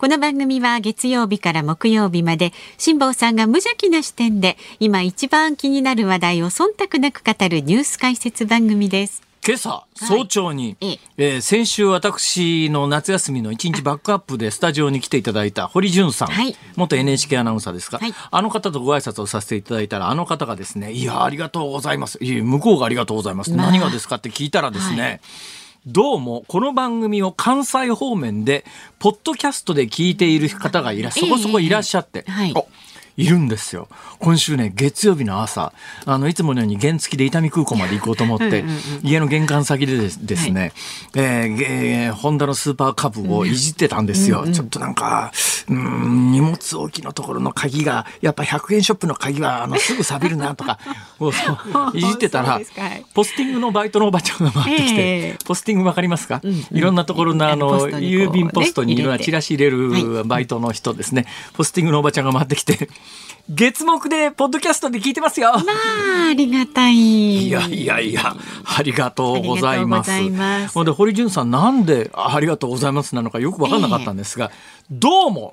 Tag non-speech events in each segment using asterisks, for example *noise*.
この番組は月曜日から木曜日まで辛坊さんが無邪気な視点で今一番気になる話題を忖度なく語るニュース解説番組です。今朝早朝に、ええ。えー先週私の夏休みの一日バックアップでスタジオに来ていただいた堀潤さん、はい。元 NHK アナウンサーですか、はい。あの方とご挨拶をさせていただいたらあの方がですね「いやありがとうございます」いや向こうがありがとうございます、まあ。何がですかって聞いたらですね、はいどうもこの番組を関西方面でポッドキャストで聞いている方がいらそこそこいらっしゃって、ええはい。あいるんですよ。今週ね月曜日の朝あのいつものように原付で伊丹空港まで行こうと思って家の玄関先でですですね、えーえーホンダのスーパーカブをいじってたんですよ、ちょっとなんかうん荷物置きのところの鍵がやっぱ100円ショップの鍵はあのすぐ錆びるなとか *laughs* いじってたらポスティングのバイトのおばちゃんが回ってきて、ええ。ポスティングわかりますか、んうん。いろんなところのあポの郵便ポストにいろんなチラシ入れるバイトの人ですね、ポスティングのおばちゃんが回ってきて月目でポッドキャストで聞いてますよ。まあ、ありがたい。いやいやいや、ありがとうございます。ありがとうございますほんで、堀潤さん、なんであありがとうございますなのかよく分かんなかったんですが、どうも、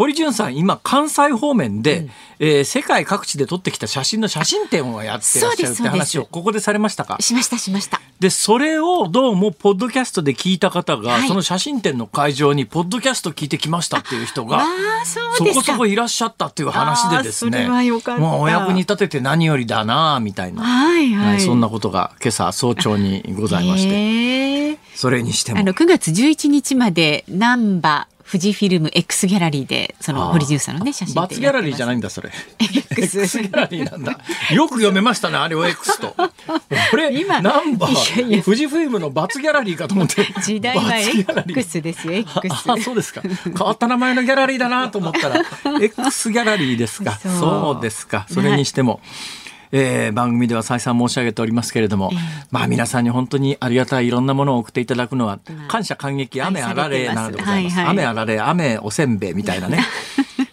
堀潤さん、今、関西方面で、えー世界各地で撮ってきた写真の写真展をやってらっしゃるって話をここでされましたか？しました、しました。で、それをどうも、ポッドキャストで聞いた方が、はいその写真展の会場に、ポッドキャスト聞いてきましたっていう人が、ああ、そ。こそこいらっしゃったっていう話でですね。あーそれはよかったもうお役に立てて何よりだなあみたいな。はいはい。はい、そんなことが今朝早朝にございまして、へーそれにしても。あの9月11日まで難波富士フィルム X ギャラリーでその堀潤さんのね写真バツギャラリーじゃないいんだそれ。X X ギャラリーなんだ。よく読めましたねあれを X と。これ今ナンバー富士フイルムのバツギャラリーかと思って。時代は X ですよ X あそうですか。変わった名前のギャラリーだなと思ったら *laughs* X ギャラリーですか。そう。そうですか。それにしても、えー番組では再三申し上げておりますけれども、まあ皆さんに本当にありがたいいろんなものを送っていただくのはまあ感謝感激雨あられなのでございます、愛されてます。はいはい。雨あられ雨おせんべいみたいなね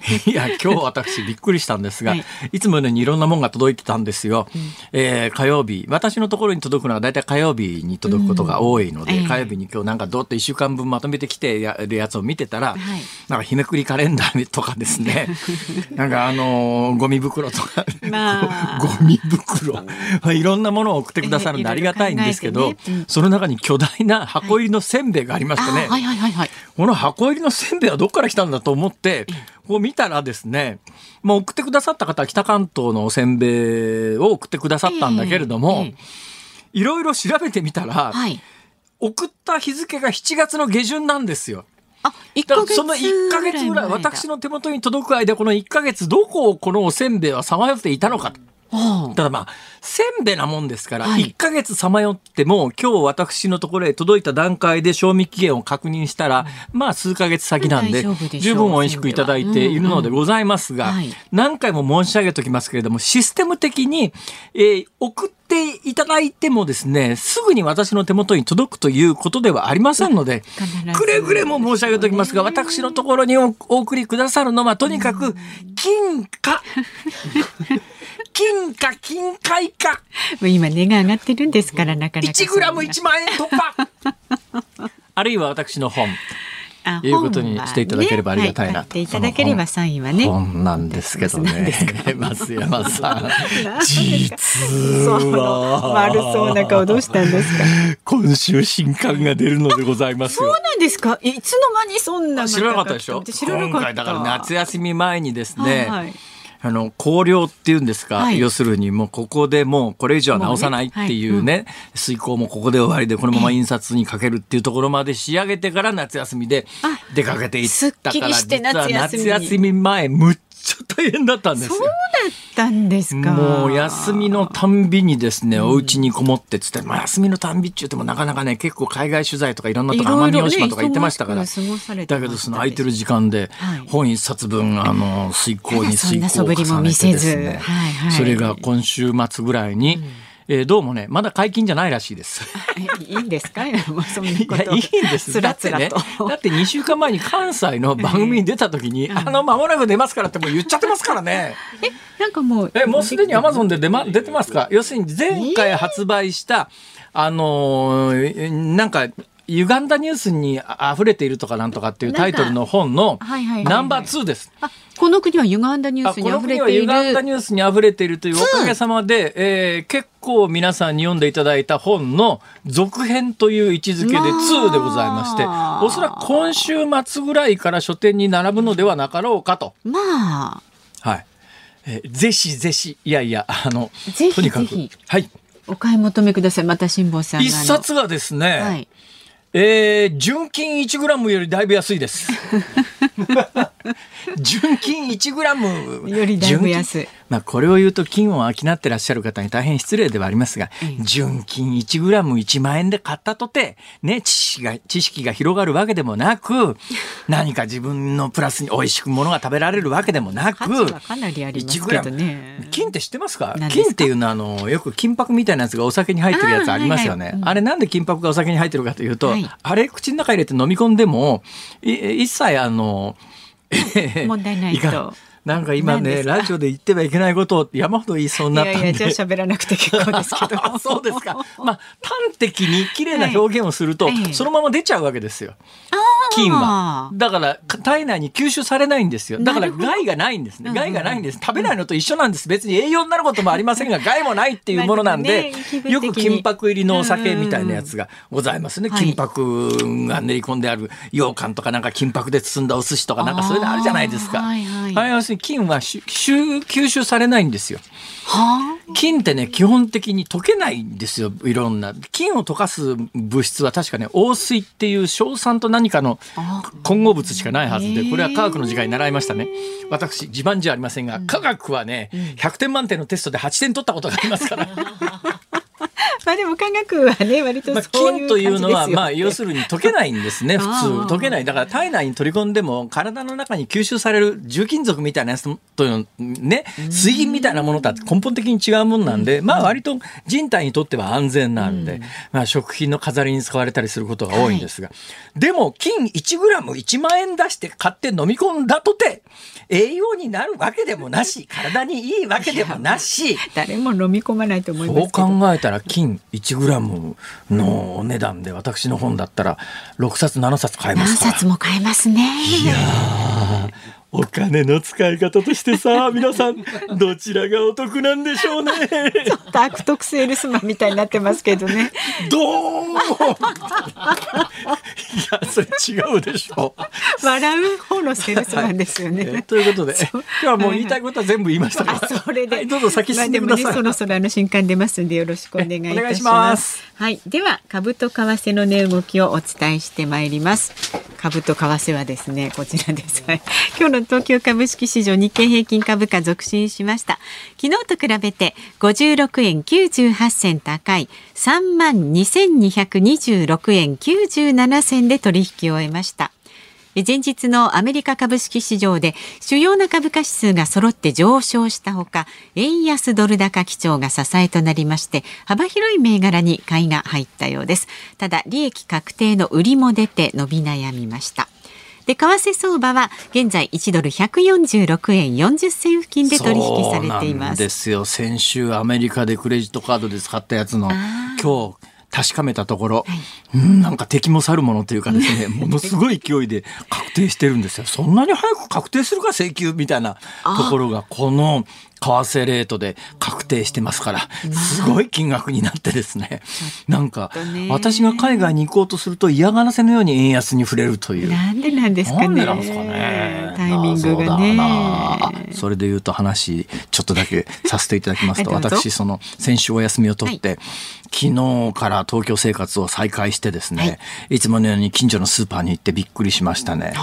*laughs* いや今日私びっくりしたんですが、はい。い、つものようにいろんなもんが届いてたんですよ、えー火曜日。私のところに届くのは大体火曜日に届くことが多いので、うん。ええ。火曜日に今日なんかどうって1週間分まとめてきてやるやつを見てたら、はい。なんか日めくりカレンダーとかですね。*laughs* なんかあのーゴミ袋とか、まあ。*laughs* ゴミ袋、まあ、いろんなものを送ってくださるんでええありがたいんですけど、ね。うん。その中に巨大な箱入りのせんべいがありましてね、あはい。はいはいはい。この箱入りのせんべいはどっから来たんだと思って、こう見たらですね、もう送ってくださった方は北関東のおせんべいを送ってくださったんだけれども、ええいろいろ調べてみたら、はい送った日付が7月の下旬なんですよ。あその1ヶ月ぐらい、私の手元に届く間、この1ヶ月、どこをこのおせんべいはさまよっていたのかと。あただまあ、せんべいなもんですから、はい。1ヶ月さまよっても、今日私のところへ届いた段階で賞味期限を確認したら、まあ数ヶ月先なんで十分美味しくいただいているのでございますが、うん。うんはい。何回も申し上げておきますけれども、システム的に、えー送っていただいてもですね、すぐに私の手元に届くということではありませんので、くれぐれも申し上げておきますが、私のところにおお送りくださるのは、とにかく、金貨。*laughs* 金貨、金塊かもう今値が上がってるんですからなかなか1グラム1万円突破。*laughs* あるいは私の本。あいうことにしていただければありがたいな本はねはい買っていただければサインはね本なんですけどね。増山さん。実そうは。悪そうな顔どうしたんですか？今週新刊が出るのでございますよ。そうなんですか？いつの間にそんな知らなかったでしょ？知らなかった今回だから夏休み前にですね、はいはいあの考慮っていうんですか、はい。要するにもうここでもうこれ以上は直さないっていうね遂行もここで終わりでこのまま印刷にかけるっていうところまで仕上げてから夏休みであ出かけていったから夏休み前むっちゃ大変だったんですよ。そうだ。ったんですか。もう休みのたんびにですね、お家にこもってっつって、まあ休みのたんびって言ってもなかなかね、結構海外取材とかいろんなとこ、奄美大島とか行ってましたから。だけどその空いてる時間ではい。本一冊分、あの、遂行に遂行を重ねてですね。はいはい。それが今週末ぐらいに、えーどうもね、まだ解禁じゃないらしいです。え *laughs* いいんですか？もうそんないこや、といいんです。つらつらと。だってね、だって2週間前に関西の番組に出た時に、あの、間もなく出ますからってもう言っちゃってますからね。え、なんかもう。え、もうすでにアマゾンで出,、ま、出てますか？要するに前回発売した、あのーえなんか、歪んだニュースにあ溢れているとかなんとかっていうタイトルの本のナンバー2です。あ、この国は歪んだニューあスにこの国は溢れている。歪んだニュースに溢れているというおかげさまで、えー結構皆さんに読んでいただいた本の続編という位置づけでまあ2でございまして、おそらく今週末ぐらいから書店に並ぶのではなかろうかと。まあ、はい。えーぜひぜひ、いやいや、あの、ぜひとにかくぜひ、はい。お買い求めください。また辛坊さんが。一冊がですね、はい。えー純金1グラムよりだいぶ安いです。*laughs* 純金1グラム。よりだいぶ安い。まあこれを言うと金を商ってらっしゃる方に大変失礼ではありますが、ええ純金1グラム1万円で買ったとて、ね、知識が、知識が広がるわけでもなく、*laughs* 何か自分のプラスに美味しくものが食べられるわけでもなく、価値はかなりありますけどね。金って知ってますか？金っていうのはあのよく金箔みたいなやつがお酒に入ってるやつありますよね。あ,、あーはいはいうん。れなんで金箔がお酒に入ってるかというと、はい。あれ口の中入れて飲み込んでもい一切あの問題ないと。なんか今ねラジオで言ってはいけないことを山ほど言いそうになったんで。いやいや、じゃあ喋らなくて結構ですけど *laughs* あそうですか。*laughs* まあ端的に綺麗な表現をすると、はいええそのまま出ちゃうわけですよ。金は。だから体内に吸収されないんですよ。だから害がないんですね。うん害がないんです。食べないのと一緒なんです。別に栄養になることもありませんが、害もないっていうものなんで *laughs* ねよく金箔入りのお酒みたいなやつがございますね。はい金箔が練り込んである羊羹とかなんか金箔で包んだお寿司とかなんかそういうのあるじゃないですか。あーはいはい。あれ要するに金はし吸吸収されないんですよ。は金ってね基本的に溶けないんですよ。いろんな。金を溶かす物質は確かね黄水っていう硝酸と何かのあ混合物しかないはずでこれは科学の時間に習いましたね。私自慢じゃありませんが科学はね100点満点のテストで8点取ったことがありますから *laughs* まあでも科学はね、割とまあそういう感じですよ。金というのはまあ要するに溶けないんですね *laughs* 普通溶けないだから体内に取り込んでも体の中に吸収される重金属みたいなやつというのね水銀みたいなものとは根本的に違うものなんでまあ割と人体にとっては安全なんでまあ食品の飾りに使われたりすることが多いんですがでも金 1g1 万円出して買って飲み込んだとて栄養になるわけでもなし体にいいわけでもなし。誰も飲み込まないと思いまそうすけど。考えたら金 1g のお値段で私の本だったら6冊7冊買えま何すから冊も買えますね。いやーお金の使い方としてさ *laughs* 皆さんどちらがお得なんでしょうね。悪徳セールスマンみたいになってますけどね。どうも。いやそれ違うでしょ。笑う方のセールスマンですよね。えということで今日はもう言いたいことは全部言いましたから。あそれで、はいどうぞ先進んでください、まあね、そろそろあの新刊出ますんでよろしくお願いいたします。はい、では株と為替の値動きをお伝えしてまいります。株と為替はですね、こちらです。はい。今日の東京株式市場日経平均株価続伸しました。昨日と比べて56円98銭高い3万2226円97銭で取引を終えました。前日のアメリカ株式市場で主要な株価指数が揃って上昇したほか円安ドル高基調が支えとなりまして幅広い銘柄に買いが入ったようですただ利益確定の売りも出て伸び悩みましたで為替相場は現在1ドル146円40銭付近で取引されています。ですよ。先週アメリカでクレジットカードで使ったやつの今日確かめたところ、うんなんか敵も去るものというかですね *laughs* ものすごい勢いで確定してるんですよ。そんなに早く確定するか請求みたいなところがこの為替レートで確定してますからすごい金額になってですね。なんか私が海外に行こうとすると嫌がらせのように円安に触れるという。なんでなんですかね。なんでなんですかね。タイミングがね。それで言うと話ちょっとだけさせていただきますと *laughs* 私その先週お休みを取って、昨日から東京生活を再開してですね、い、つものように近所のスーパーに行ってびっくりしましたね。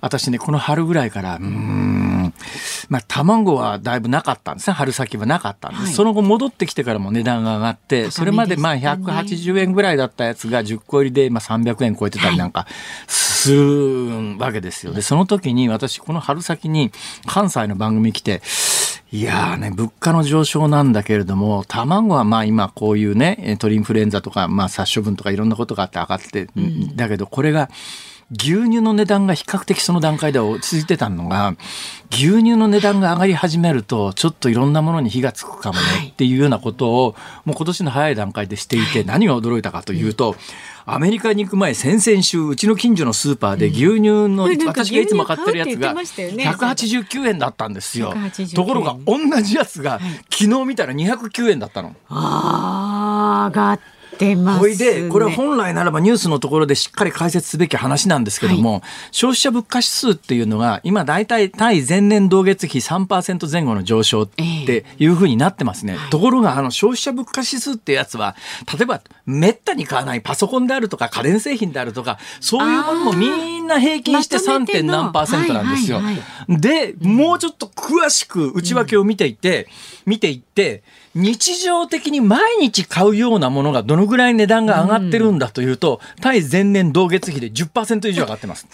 私ねこの春ぐらいからうーん。まあ卵はだいぶなかったんですね。春先はなかったんです、はい。その後戻ってきてからも値段が上がってそれまでまあ高めでしたね180円ぐらいだったやつが10個入りで今300円超えてたりなんかするわけですよ。でその時に私この春先に関西の番組来ていやーね、物価の上昇なんだけれども、卵はまあ今こういうね、鳥インフルエンザとか、まあ殺処分とかいろんなことがあって上がって、うん、だけどこれが、牛乳の値段が比較的その段階では落ち着いてたのが牛乳の値段が上がり始めるとちょっといろんなものに火がつくかもねっていうようなことをもう今年の早い段階でしていて何が驚いたかというと、アメリカに行く前先々週うちの近所のスーパーで牛乳の、*laughs* 私がいつも買ってるやつが189円だったんですよ。ところが同じやつが昨日見たら209円だったの。ああ上がっってます、ね、でこれは本来ならばニュースのところでしっかり解説すべき話なんですけども、はい、消費者物価指数っていうのが今大体対前年同月比3%前後の上昇っていうふうになってますね、えー、ところがあの消費者物価指数ってやつは例えばめったに買わないパソコンであるとか家電製品であるとかそういうものもみんな平均して 3. 点何パーセントなんですよ。でもうちょっと詳しく内訳を見ていて、うん、見ていって日常的に毎日買うようなものがどのぐらい値段が上がってるんだというと、うん、対前年同月比で10%以上上がってます。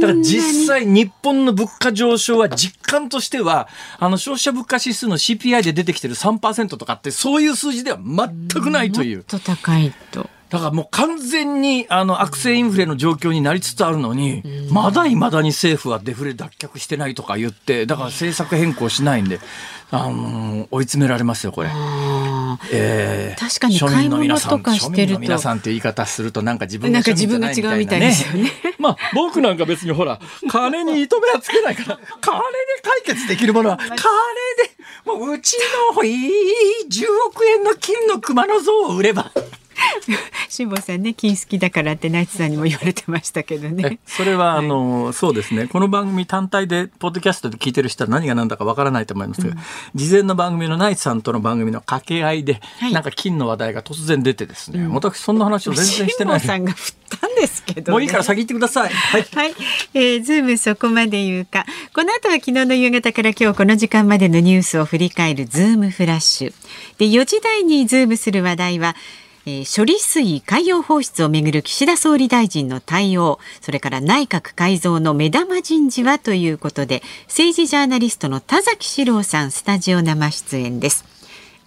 だから実際日本の物価上昇は実感としては、あの消費者物価指数の CPI で出てきてる3%とかってそういう数字では全くないという。もっと高いと。だからもう完全にあの悪性インフレの状況になりつつあるのに、まだいまだに政府はデフレ脱却してないとか言って、だから政策変更しないんで、あの追い詰められますよこれ。えー、確かに買い物とかしてると皆さんって言い方するとなんか自分が自分が違うみたいですよね。*laughs* まあ僕なんか別にほら金に糸目はつけないから金で解決できるものは金でもううちのいい10億円の金の熊の像を売れば。*laughs* 辛坊さんね金好きだからってナイツさんにも言われてましたけどね。それは、はい、あのそうですねこの番組単体でポッドキャストで聞いてる人は何が何だかわからないと思いますが、うん、事前の番組のナイツさんとの番組の掛け合いで、はい、なんか金の話題が突然出てですね、うん、私そんな話を全然してない。さんが振ったんですけど、ね、もういいから先行ってください。はい。はい、えー、ズームそこまで言うか。この後は昨日の夕方から今日この時間までのニュースを振り返るズームフラッシュ。で4時台にズームする話題は。えー、処理水海洋放出をめぐる岸田総理大臣の対応それから内閣改造の目玉人事はということで政治ジャーナリストの田崎史郎さんスタジオ生出演です。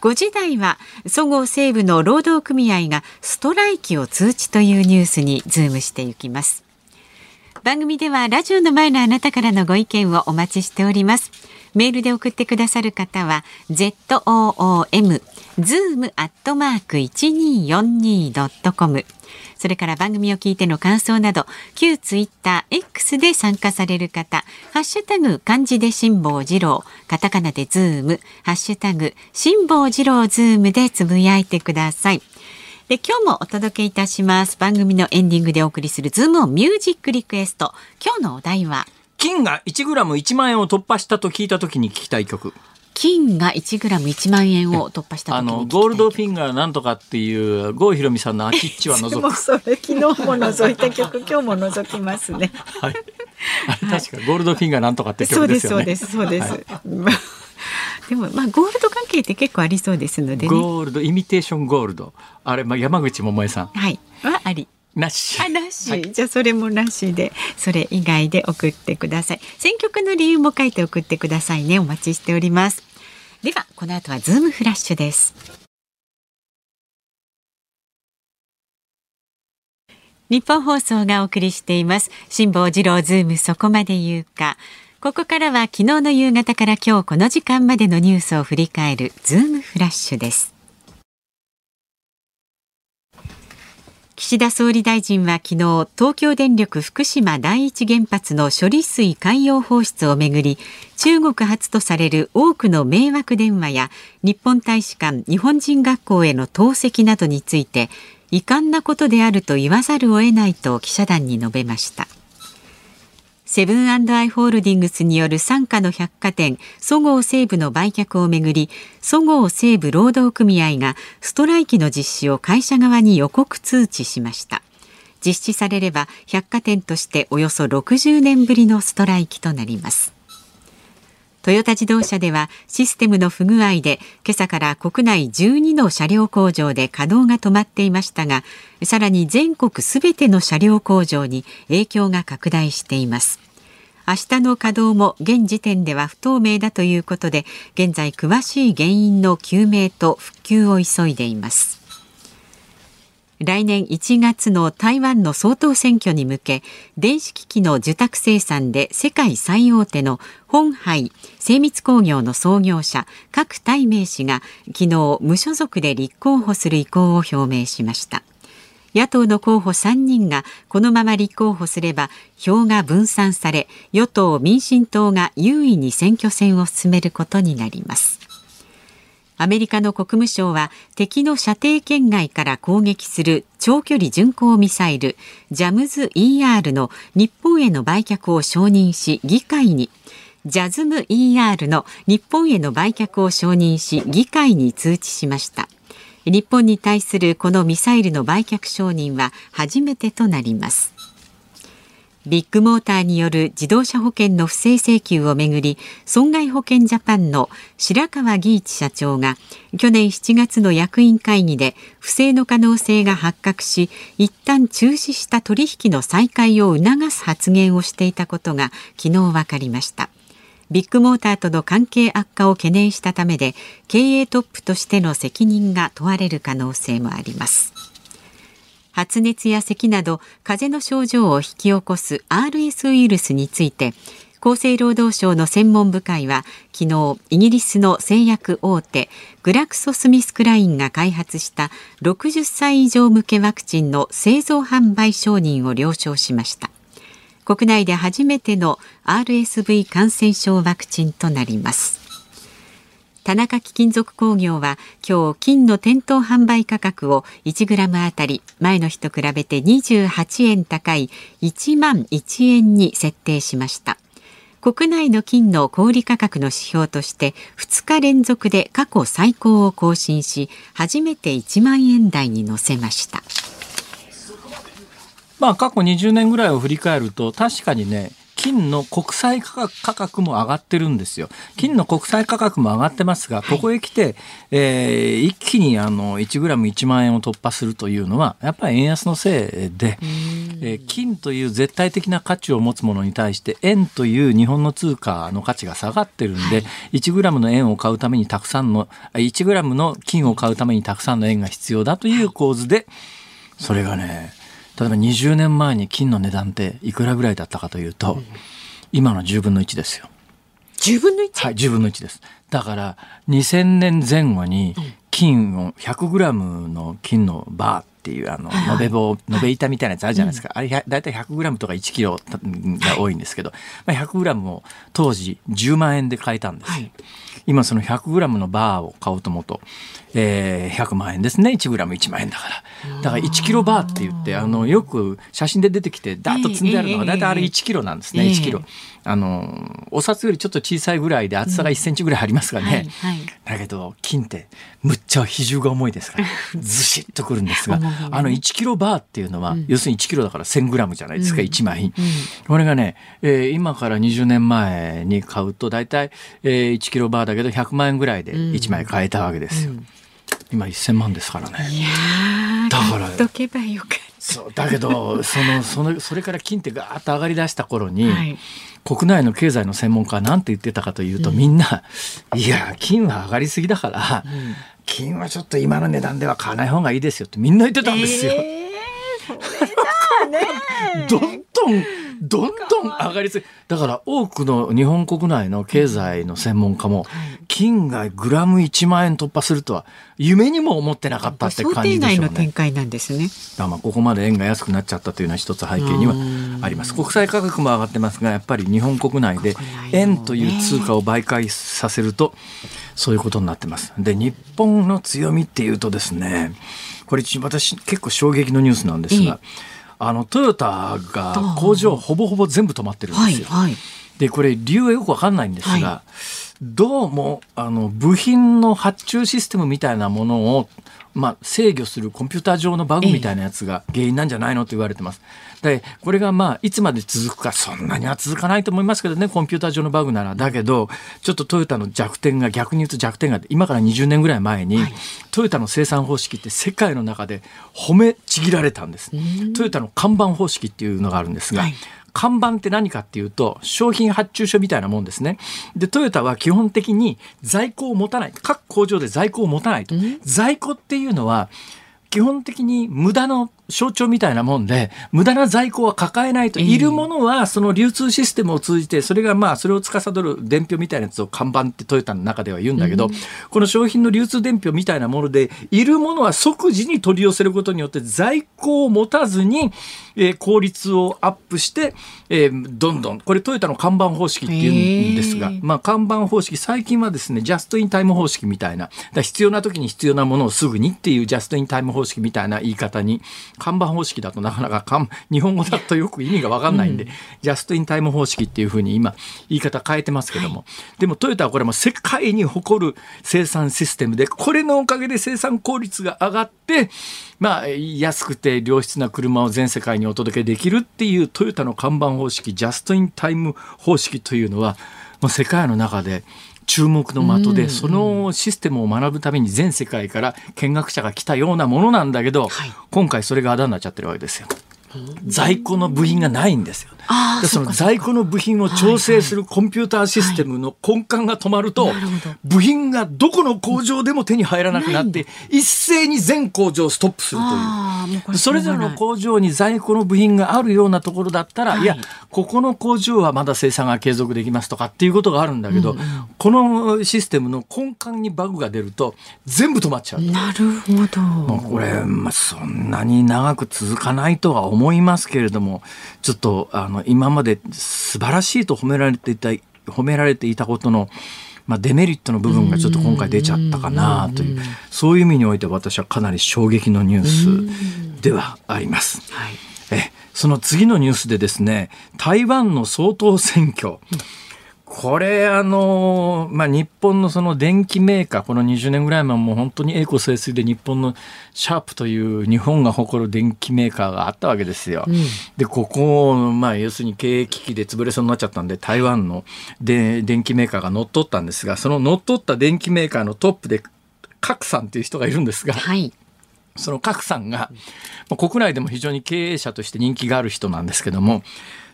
5時台はそごう・西武の労働組合がストライキを通知というニュースにズームしていきます。番組ではラジオの前のあなたからのご意見をお待ちしております。メールで送ってくださる方は ZOOM zoom アットマーク 1242.com それから番組を聞いての感想など旧ツイッター X で参加される方ハッシュタグ漢字で辛坊治郎カタカナでズームハッシュタグ辛坊治郎ズームでつぶやいてください。で今日もお届けいたします。番組のエンディングでお送りするズームオンミュージックリクエスト。今日のお題は金が1グラム1万円を突破したと聞いた時に聞きたい曲。金が1グラム1万円を突破したあのゴールドフィンガーなんとかっていう郷ひろみさんの「あきっちは除く *laughs*」それ昨日も除いた曲。*laughs* 今日も除きますね。はい、確かゴールドフィンガーなんとかって曲ですよね。そうですそうですそうです。*laughs* はい、でもまあゴールド関係って結構ありそうですので、ね、ゴールドイミテーションゴールドあれまあ山口百恵さんはいはありなし。あ、なし、はい、じゃあそれもなしで、それ以外で送ってください。選曲の理由も書いて送ってくださいね。お待ちしております。では、この後はズームフラッシュです。ニッポン放送がお送りしています。辛坊治郎ズームそこまで言うか。ここからは昨日の夕方から今日この時間までのニュースを振り返るズームフラッシュです。岸田総理大臣は昨日東京電力福島第一原発の処理水海洋放出をめぐり中国発とされる多くの迷惑電話や日本大使館日本人学校への投石などについて遺憾なことであると言わざるを得ないと記者団に述べましたセブンアイ・ホールディングスによる傘下の百貨店そごう・西武の売却をめぐりそごう・西武労働組合がストライキの実施を会社側に予告通知しました。実施されれば百貨店としておよそ60年ぶりのストライキとなります。トヨタ自動車ではシステムの不具合で今朝から国内12の車両工場で稼働が止まっていましたがさらに全国すべての車両工場に影響が拡大しています。明日の稼働も現時点では不透明だということで現在詳しい原因の究明と復旧を急いでいます。来年1月の台湾の総統選挙に向け電子機器の受託生産で世界最大手の本杯精密工業の創業者郭台銘氏が昨日無所属で立候補する意向を表明しました。野党の候補3人がこのまま立候補すれば票が分散され与党民進党が優位に選挙戦を進めることになります。アメリカの国務省は敵の射程圏外から攻撃する長距離巡航ミサイルジャムズ ER の日本への売却を承認し議会にジャズム ER の日本への売却を承認し議会に通知しました。日本に対するこのミサイルの売却承認は初めてとなります。ビッグモーターによる自動車保険の不正請求をめぐり損害保険ジャパンの白川義一社長が去年7月の役員会議で不正の可能性が発覚し一旦中止した取引の再開を促す発言をしていたことが昨日分かりました。ビッグモーターとの関係悪化を懸念したためで経営トップとしての責任が問われる可能性もあります。発熱や咳など風邪の症状を引き起こす RS ウイルスについて厚生労働省の専門部会は昨日イギリスの製薬大手グラクソ・スミスクラインが開発した60歳以上向けワクチンの製造販売承認を了承しました。国内で初めての RSV 感染症ワクチンとなります。田中貴金属工業は今日金の店頭販売価格を1グラムあたり前の日と比べて28円高い1万1円に設定しました。国内の金の小売価格の指標として2日連続で過去最高を更新し初めて1万円台に乗せました。まあ過去20年ぐらいを振り返ると確かにね金の国際価格も上がってるんですよ。金の国際価格も上がってますが、ここへ来て、えー、一気にあの1グラム1万円を突破するというのは、やっぱり円安のせいで、えー、金という絶対的な価値を持つものに対して、円という日本の通貨の価値が下がってるんで、1グラムの円を買うためにたくさんの、1グラムの金を買うためにたくさんの円が必要だという構図で、それがね、例えば20年前に金の値段っていくらぐらいだったかというと、うん、今の10分の1ですよ。10分の 1? はい、10分の1です。だから2000年前後に金を100グラムの金のバーっていうあの延べ棒延べ板みたいなやつあるじゃないですか、あれ大体100グラムとか1キロが多いんですけど、まあ、100グラムを当時10万円で買えたんです、はい、今その100グラムのバーを買おうと思うと、えー、100万円ですね。1グラム1万円だから。だから1キロバーって言ってあのよく写真で出てきてダーッと積んであるのが大体あれ1キロなんですね、1キロ。あのお札よりちょっと小さいぐらいで厚さが1センチぐらいありますがね、うんはいはい、だけど金ってむっちゃ比重が重いですから *laughs* ずしっとくるんですがあの1キロバーっていうのは、うん、要するに1キロだから1000グラムじゃないですか、うん、1枚、うん、これがね、えー、今から20年前に買うと大体、えー、1キロバーだけど100万円ぐらいで1枚買えたわけですよ、今1000万ですからね。だからどけばよかそうだけどそのそのそれから金ってガーッと上がりだした頃に、はい国内の経済の専門家は何て言ってたかというと、うん、みんな、いや、金は上がりすぎだから、うん、金はちょっと今の値段では買わない方がいいですよってみんな言ってたんですよ。えー、ね。*laughs* どんどんどんどん上がりすぎだから多くの日本国内の経済の専門家も、金がグラム1万円突破するとは夢にも思ってなかったって感じでしょうね。の展開なんですね。だまあここまで円が安くなっちゃったというのは一つ背景にはあります。国際価格も上がってますがやっぱり日本国内で円という通貨を媒介させるとそういうことになってます。で日本の強みっていうとですねこれ私結構衝撃のニュースなんですが。あのトヨタが工場ほぼほぼ全部止まってるんですよ。はいはい、でこれ理由はよくわかんないんですが、はい、どうもあの部品の発注システムみたいなものをまあ、制御するコンピューター上のバグみたいなやつが原因なんじゃないのと言われてます。で、これがまあ、いつまで続くか、そんなには続かないと思いますけどね、コンピューター上のバグなら。だけど、ちょっとトヨタの弱点が、逆に言うと弱点が、今から20年ぐらい前に、はい、トヨタの生産方式って世界の中で褒めちぎられたんです。トヨタの看板方式っていうのがあるんですが、はい看板って何かっていうと商品発注書みたいなもんですね。でトヨタは基本的に在庫を持たない各工場で在庫を持たないと。在庫っていうのは基本的に無駄の象徴みたいなもんで無駄な在庫は抱えないと、いるものはその流通システムを通じてそれがまあそれを司る伝票みたいなやつを看板ってトヨタの中では言うんだけど、この商品の流通伝票みたいなものでいるものは即時に取り寄せることによって在庫を持たずに、え、効率をアップして、え、どんどんこれトヨタのかんばん方式っていうんですが、まあ、かんばん方式最近はですねジャストインタイム方式みたいな必要な時に必要なものをすぐにっていうジャストインタイム方式みたいな言い方にかんばん方式だとなかなか日本語だとよく意味が分かんないんで、うん、ジャストインタイム方式っていうふうに今言い方変えてますけども、はい、でもトヨタはこれも世界に誇る生産システムでこれのおかげで生産効率が上がってまあ安くて良質な車を全世界にお届けできるっていうトヨタの看板方式ジャストインタイム方式というのはもう世界の中で注目の的で、そのシステムを学ぶために全世界から見学者が来たようなものなんだけど、今回それがあだになっちゃってるわけですよ。在庫の部品がないんですよ。でその在庫の部品を調整するコンピューターシステムの根幹が止まると、部品がどこの工場でも手に入らなくなって一斉に全工場ストップするという。それぞれの工場に在庫の部品があるようなところだったら、い、やここの工場はまだ生産が継続できますとかっていうことがあるんだけど、このシステムの根幹にバグが出ると全部止まっちゃう。なるほど。これ、まあ、そんなに長く続かないとは思いますけれどもちょっとあの今まで素晴らしいと褒められていた褒められていたことのまあ、デメリットの部分がちょっと今回出ちゃったかなというそういう意味において私はかなり衝撃のニュースではあります。えその次のニュースでですね台湾の総統選挙、これあの、まあ、日本のその電機メーカーこの20年ぐらい前も本当に栄枯盛衰で日本のシャープという日本が誇る電機メーカーがあったわけですよ。うん、でここを、まあ、要するに経営危機で潰れそうになっちゃったんで台湾ので電機メーカーが乗っ取ったんですがその乗っ取った電機メーカーのトップで角さんという人がいるんですが。はいその角さんが、国内でも非常に経営者として人気がある人なんですけども、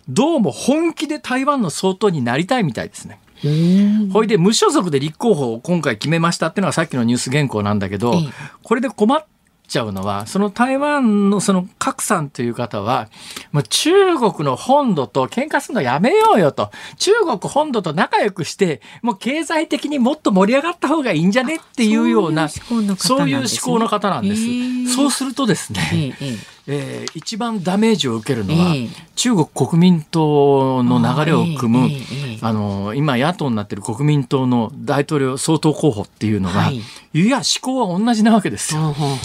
どうも本気で台湾の総統になりたいみたいですね。ほいで無所属で立候補を今回決めましたっていうのがさっきのニュース原稿なんだけど、これで困っちゃうのはその台湾のその角さんという方はもう中国の本土と喧嘩するのやめようよと。中国本土と仲良くしてもう経済的にもっと盛り上がった方がいいんじゃねっていうようなそういう思考の方なんです。そうす。るとですね、えー、一番ダメージを受けるのは、中国国民党の流れを組む、あの今野党になっている国民党の大統領総統候補っていうのが、はい、いや思考は同じなわけですよ。*laughs*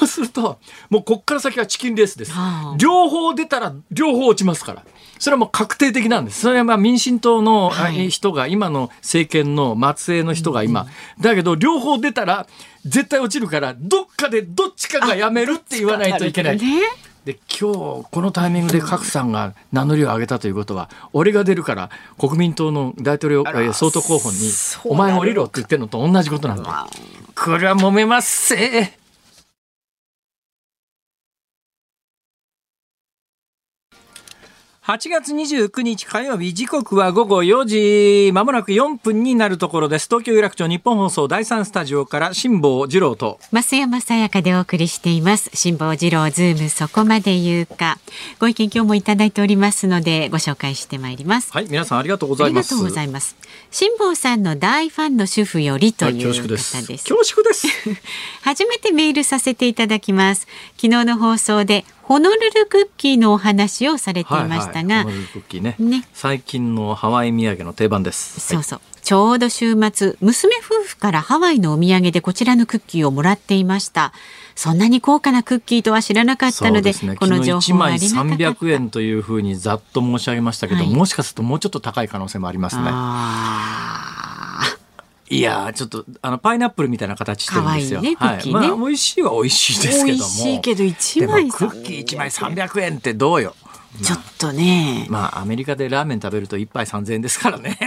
そうするともうこっから先はチキンレースです。両方出たら両方落ちますから。それはもう確定的なんです。それはまあ民進党の人が、今の政権の末裔の人が今、だけど両方出たら絶対落ちるからどっかでどっちかがやめるって言わないといけない。で今日このタイミングで賀来さんが名乗りを上げたということは俺が出るから国民党の大統領総統候補に「お前降りろ」って言ってるのと同じことなんだ。これは揉めますせ8月29日火曜日時刻は午後4時。まもなく4分になるところです。東京有楽町日本放送第3スタジオから辛坊治郎と。増山さやかでお送りしています。辛坊治郎ズームそこまで言うか。ご意見今日もいただいておりますのでご紹介してまいります。はい皆さんありがとうございます。ありがとうございます。辛坊さんの大ファンの主婦よりという方です、はい、恐縮です。*laughs* 初めてメールさせていただきます。昨日の放送でホノルルクッキーのお話をされていましたが、はいはい、ね、ね、最近のハワイ土産の定番です。そうそう。はい、ちょうど週末、娘夫婦からハワイのお土産でこちらのクッキーをもらっていました。そんなに高価なクッキーとは知らなかったので、でね、この情報はありなかった。1枚300円というふうにざっと申し上げましたけど、はい、もしかするともうちょっと高い可能性もありますね。いやちょっとあのパイナップルみたいな形してるんですよ。いいね、はい、まあ美味しいは美味しいですけども。美味しいけど一枚クッキー一枚三百円ってどうよ。ちょっとね。まあアメリカでラーメン食べると一杯三千円ですからね。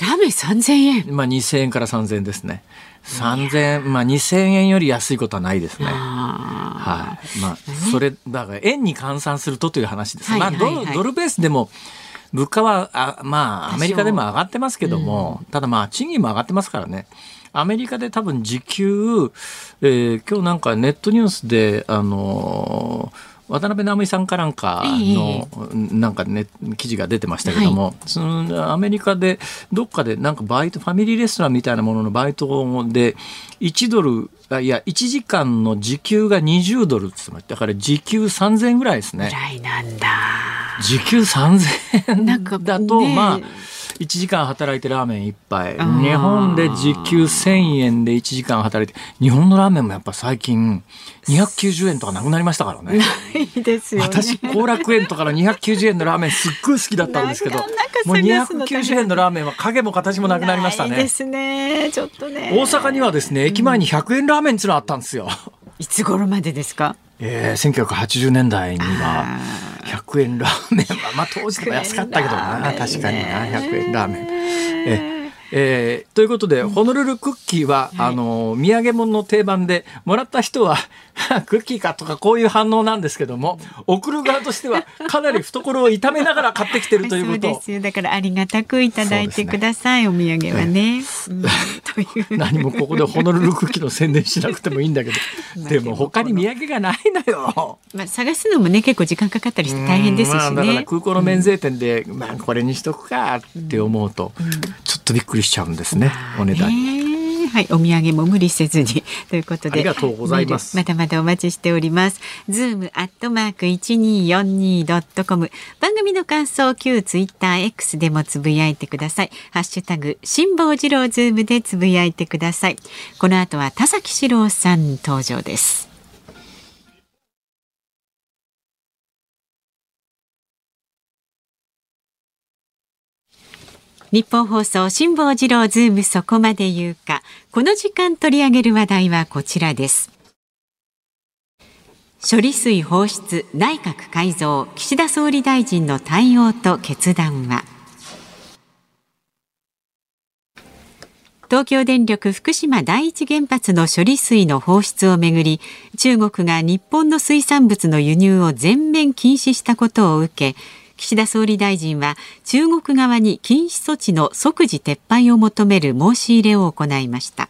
ラーメン三千円。*laughs* まあ二千円から三千円ですね。三千まあ二千円より安いことはないですね。ははい。まあ、それ、だから円に換算するとという話です。はいまあ、ドルベースでも、物価は、あまあ、アメリカでも上がってますけども、ただまあ、賃金も上がってますからね。アメリカで多分時給、えー今日なんかネットニュースで、あのー渡辺直美さんかなんかの、なんかね、記事が出てましたけども、そのアメリカでどっかでなんかバイト、ファミリーレストランみたいなもののバイトで、1ドル、あいや、1時間の時給が20ドルって言ってましただから時給3000円ぐらいですね。ぐらいなんだ。時給3000なんか円だと、ねまあ、1時間働いてラーメン1杯。日本で時給1000円で1時間働いて、日本のラーメンもやっぱ最近290円とかなくなりましたからね。いいですよね。私、後楽園とかの290円のラーメンすっごい好きだったんですけど、もう探すの大変290円のラーメンは影も形もなくなりましたね。ないですね。ちょっとね。大阪にはですね、駅前に100円ラーメンっていうのがあったんですよ。いつ頃までですか？えー、1980年代には100円ラーメンはまあ当時でも安かったけどな。確かにな100円ラーメン。ええーということで、ホノルルクッキーは、あの土産物の定番でもらった人は *laughs* クッキーかとかこういう反応なんですけども送る側としてはかなり懐を痛めながら買ってきてるということそうですよ。だからありがたくいただいてください。お土産はね。う *laughs* んという。何もここでホノルルクッキーの宣伝しなくてもいいんだけど *laughs* でも他に土産がないのよ。まあ探すのもね結構時間かかったりして大変ですしうんまあ、だからね。空港の免税店で、まあ、これにしとくかって思うと、ちょっとびっくりしちゃうんですね、お値段に。ねはい、お土産も無理せずに *laughs* ということでありがとうございますまだまだお待ちしております。ズームアットマーク一二四二ドットコム番組の感想旧ツイッター X でもつぶやいてください。ハッシュタグ辛坊治郎ズームでつぶやいてください。この後は田崎史郎さん登場です。日本放送辛坊治郎ズームそこまで言うか。この時間取り上げる話題はこちらです。処理水放出内閣改造岸田総理大臣の対応と決断は。東京電力福島第一原発の処理水の放出をめぐり中国が日本の水産物の輸入を全面禁止したことを受け岸田総理大臣は中国側に禁止措置の即時撤廃を求める申し入れを行いました。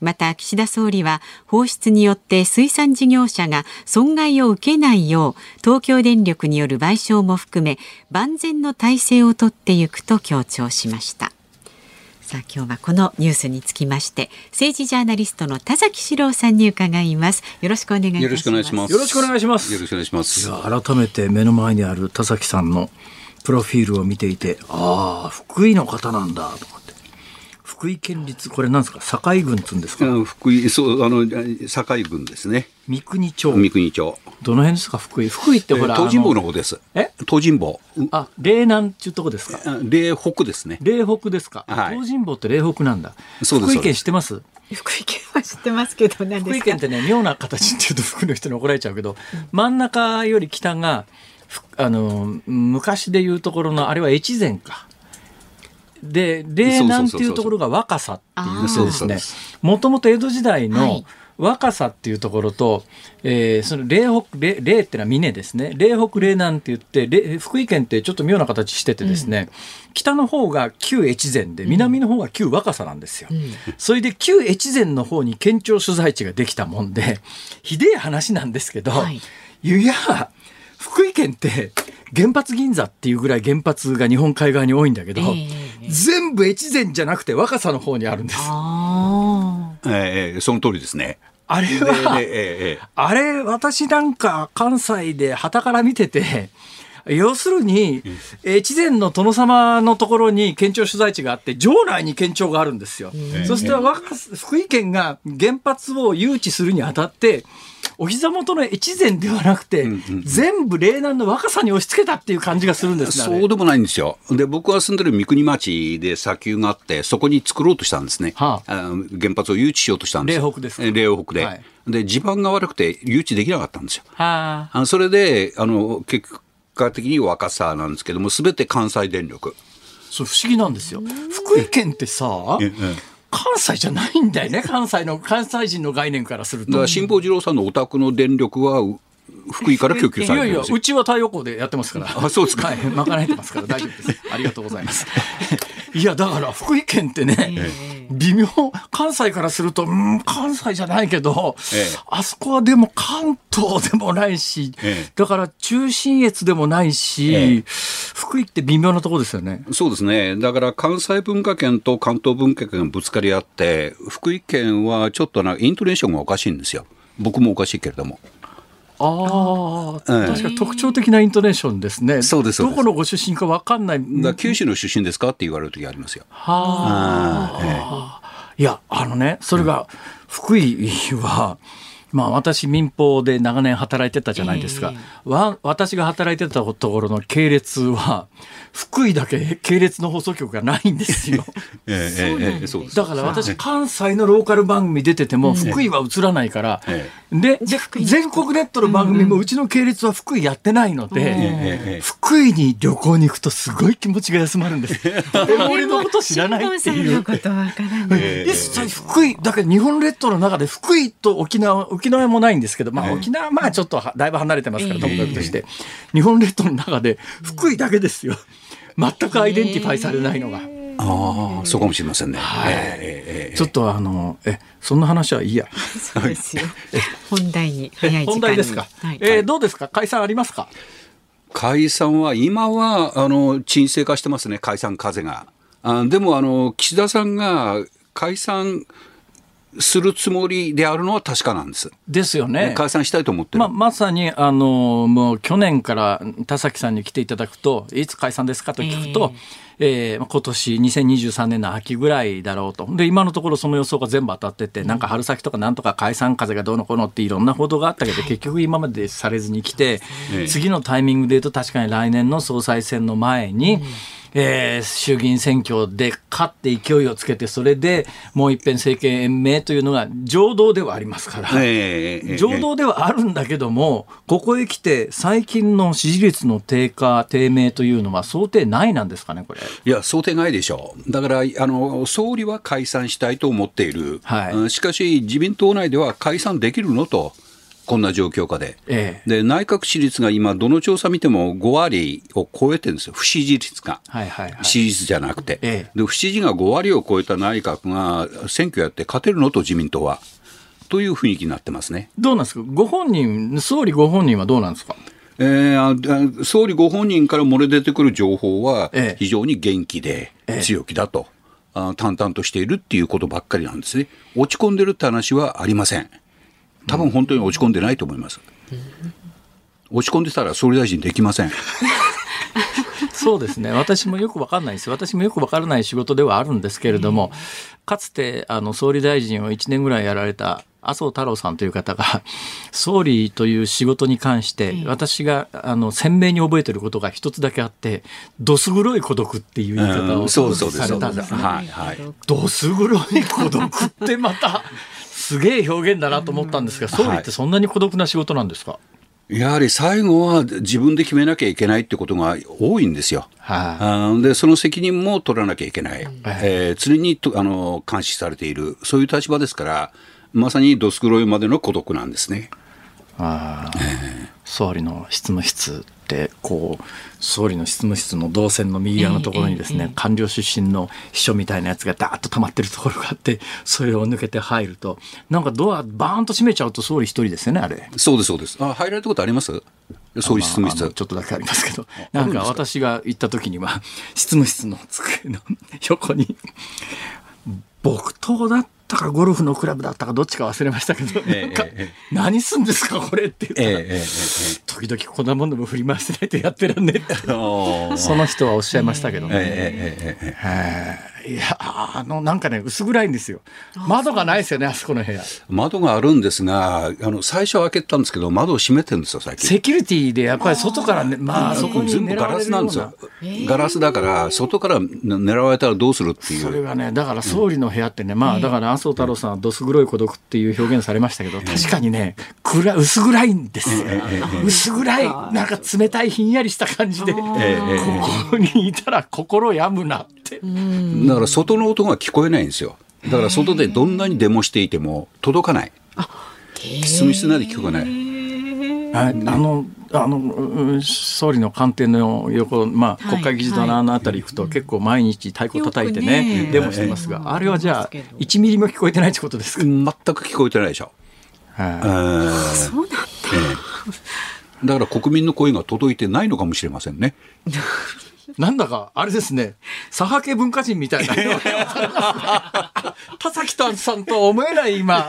また岸田総理は放出によって水産事業者が損害を受けないよう東京電力による賠償も含め万全の体制をとっていくと強調しました。さあ今日はこのニュースにつきまして政治ジャーナリストの田崎史郎さんに伺いますよろしくお願いしますよろしくお願いしますよろしくお願いします。よろしくお願いします。いや改めて目の前にある田崎さんのプロフィールを見ていて、ああ、福井の方なんだと思って。福井県立、これなんですか？堺郡っつうんですか？あ福井、そう、あの、堺郡ですね。三国町。三国町。どの辺ですか？福井。福井ってほら。東尋坊あの方です。え？東尋坊。うんあ、嶺南っていうとこですか？あ嶺北ですね。嶺北ですか、はい東尋坊って嶺北なんだ。そうです福井県知ってます？福井県は知ってますけど何ですか福井県ってね妙な形っていうと福井の人に怒られちゃうけど、真ん中より北がふあの昔でいうところのあれは越前か。で嶺南っていうところが若さっていうですね。そうですもともと江戸時代のはい。若さっていうところと、えーその嶺北嶺嶺ってのは峰ですね。嶺北嶺南って言って嶺福井県ってちょっと妙な形しててですね、北の方が旧越前で南の方が旧若さなんですよ。それで旧越前の方に県庁所在地ができたもんでひでえ話なんですけど、はい。い、や福井県って原発銀座っていうぐらい原発が日本海側に多いんだけど、ええ全部越前じゃなくて若さの方にあるんです。あえーえーその通りですね。あれで、は、でえーえあれ私なんか関西で旗から見てて要するに、越前の殿様のところに県庁所在地があって城内に県庁があるんですよ。そして若福井県が原発を誘致するにあたってお膝元の越前ではなくて、んうん全部嶺南の若さに押し付けたっていう感じがするんでーすね。そうでもないんですよ。で、僕が住んでる三国町で砂丘があって、そこに作ろうとしたんですね。はあの原発を誘致しようとしたんですよ。嶺北ですか？えー嶺北で。はいで、地盤が悪くて誘致できなかったんですよ。はあそれで、あの、結果的に若さなんですけども、すべて関西電力。そう不思議なんですよ。福井県ってさ、ええ関西じゃないんだよね。関西の関西人の概念からすると。だから辛坊治郎さんのお宅の電力はう福井から供給されてるんですよ。いやいやうちは太陽光でやってますから。あそうですか。はい。賄えてますから。大丈夫です。*laughs* ありがとうございます。いやだから福井県ってね、微妙。関西からするとうん関西じゃないけど、ええ。あそこはでも関東でもないし、ええ。だから中信越でもないし、ええ福井って微妙なところですよねそうですね。だから関西文化圏と関東文化圏がぶつかり合って、福井県はちょっとなイントネーションがおかしいんですよ。僕もおかしいけれども。ああ、ええ確かに特徴的なイントネーションですね。そうですどこのご出身かわかんない。九州の出身ですかって言われる時ありますよ。はあ、いや、あのね、それが、福井は、まあ私民放で長年働いてたじゃないですか、わ私が働いてたところの系列は福井だけ系列の放送局がないんですよ。*laughs* ええそうなんええそうです。だから私関西のローカル番組出てても福井は映らないから、えでで全国ネットの番組もうちの系列は福井やってないので、ええ福井に旅行に行くとすごい気持ちが休まるんです。*laughs* 俺のこと知らないっていう。一切福井だけど日本列島の中で福井と沖縄沖縄もないんですけど、まあ、沖縄はまあちょっとはだいぶ離れてますからええともかくとして日本列島の中で福井だけですよ全くアイデンティファイされないのが。ああ、そうかもしれませんね。はいええええええちょっとあのえそんな話はいいや。そうですよ。本題に。本題ですか。はいえーどうですか解散ありますか。解散は今はあの沈静化してますね、解散風が。あでもあの岸田さんが解散するつもりであるのは確かなんです。ですよね。解散したいと思ってる。まあ、まさにあのもう去年から田崎さんに来ていただくといつ解散ですかと聞くと、えーまあ今年2023年の秋ぐらいだろうとで今のところその予想が全部当たってて、なんか春先とかなんとか解散風がどうのこうのっていろんな報道があったけど、結局今までされずに来て、ええ次のタイミングで言うと確かに来年の総裁選の前に、えー衆議院選挙で勝って勢いをつけてそれでもう一遍政権延命というのが情動ではありますから。ええええええ情動ではあるんだけども、ここへ来て最近の支持率の低下、低迷というのは想定内なんですかね、これ。いや、想定外でしょう。だから、あの、総理は解散したいと思っている。はいうんしかし、自民党内では解散できるのと、こんな状況下で。ええで、内閣支持率が今、どの調査見ても5割を超えてるんですよ。不支持率が。はいはいはい。支持率じゃなくて、ええで不支持が5割を超えた内閣が選挙やって勝てるのと自民党はという雰囲気になってますね。どうなんですか？ご本人、総理ご本人はどうなんですか？えーあ総理ご本人から漏れ出てくる情報はええ非常に元気でええ強気だと、あ淡々としているっていうことばっかりなんですね。落ち込んでるって話はありません。多分本当に落ち込んでないと思います。落ち込んでたら総理大臣できません。*laughs* そうですね。私もよくわかんないです。私もよくわからない仕事ではあるんですけれども、かつて、あの、総理大臣を1年ぐらいやられた麻生太郎さんという方が、総理という仕事に関して、私が、あの、鮮明に覚えてることが一つだけあって、どす黒い孤独っていう言い方をされたんですね。はいはいどす黒い孤独ってまた、すげえ表現だなと思ったんですが、総理ってそんなに孤独な仕事なんですか？やはり最後は自分で決めなきゃいけないってことが多いんですよ。はい。あーでその責任も取らなきゃいけない、えー常にとあの監視されている、そういう立場ですから、まさにどす黒いまでの孤独なんですね。あー。総理の執務室ってこう総理の執務室の動線の右側のところにですね、官僚出身の秘書みたいなやつがダーッと溜まってるところがあってそれを抜けて入るとなんかドアバーンと閉めちゃうと総理一人ですよねあれ。そうです、そうです。あ入られたことあります？総理執務室。ちょっとだけありますけどなんか私が行った時には執務室の机の *laughs* 横に木刀だったかゴルフのクラブだったかどっちか忘れましたけど、ええ何すんですかこれって。言ったら、えええええ。時々こんなものも振り回してないとやってらんねえって。その人はおっしゃいましたけどね。いやあのなんかね薄暗いんですよ。窓がないですよねあそこの部屋。窓があるんですが、あの最初は開けたんですけど、窓を閉めてるんですよ、最近。セキュリティでやっぱり外からねまあそこに全部ガラスなんですよ。ガラスだから、外から狙われたらどうするっていう。それがねだから総理の部屋ってね、まあだから麻生太郎さんはどす黒い孤独っていう表現されましたけど確かにね暗薄暗いんですよ、薄暗いなんか冷たいひんやりした感じで、ここにいたら心病むなって、だから外の音が聞こえないんですよ。だから外でどんなにデモしていても届かない。住み室内で聞こえない。ああのあのうん総理の官邸の横、まあ、はい。国会議事堂のあの辺り行くと、結構毎日太鼓叩いてよねくね。デモしてますが、あれはじゃあけど。1ミリも聞こえてないってことですか、全く聞こえてないでしょ。そうなんだ。ええ。だから国民の声が届いてないのかもしれませんね。*laughs* なんだかあれですね左派系文化人みたいな *laughs* 田崎さんとは思えない今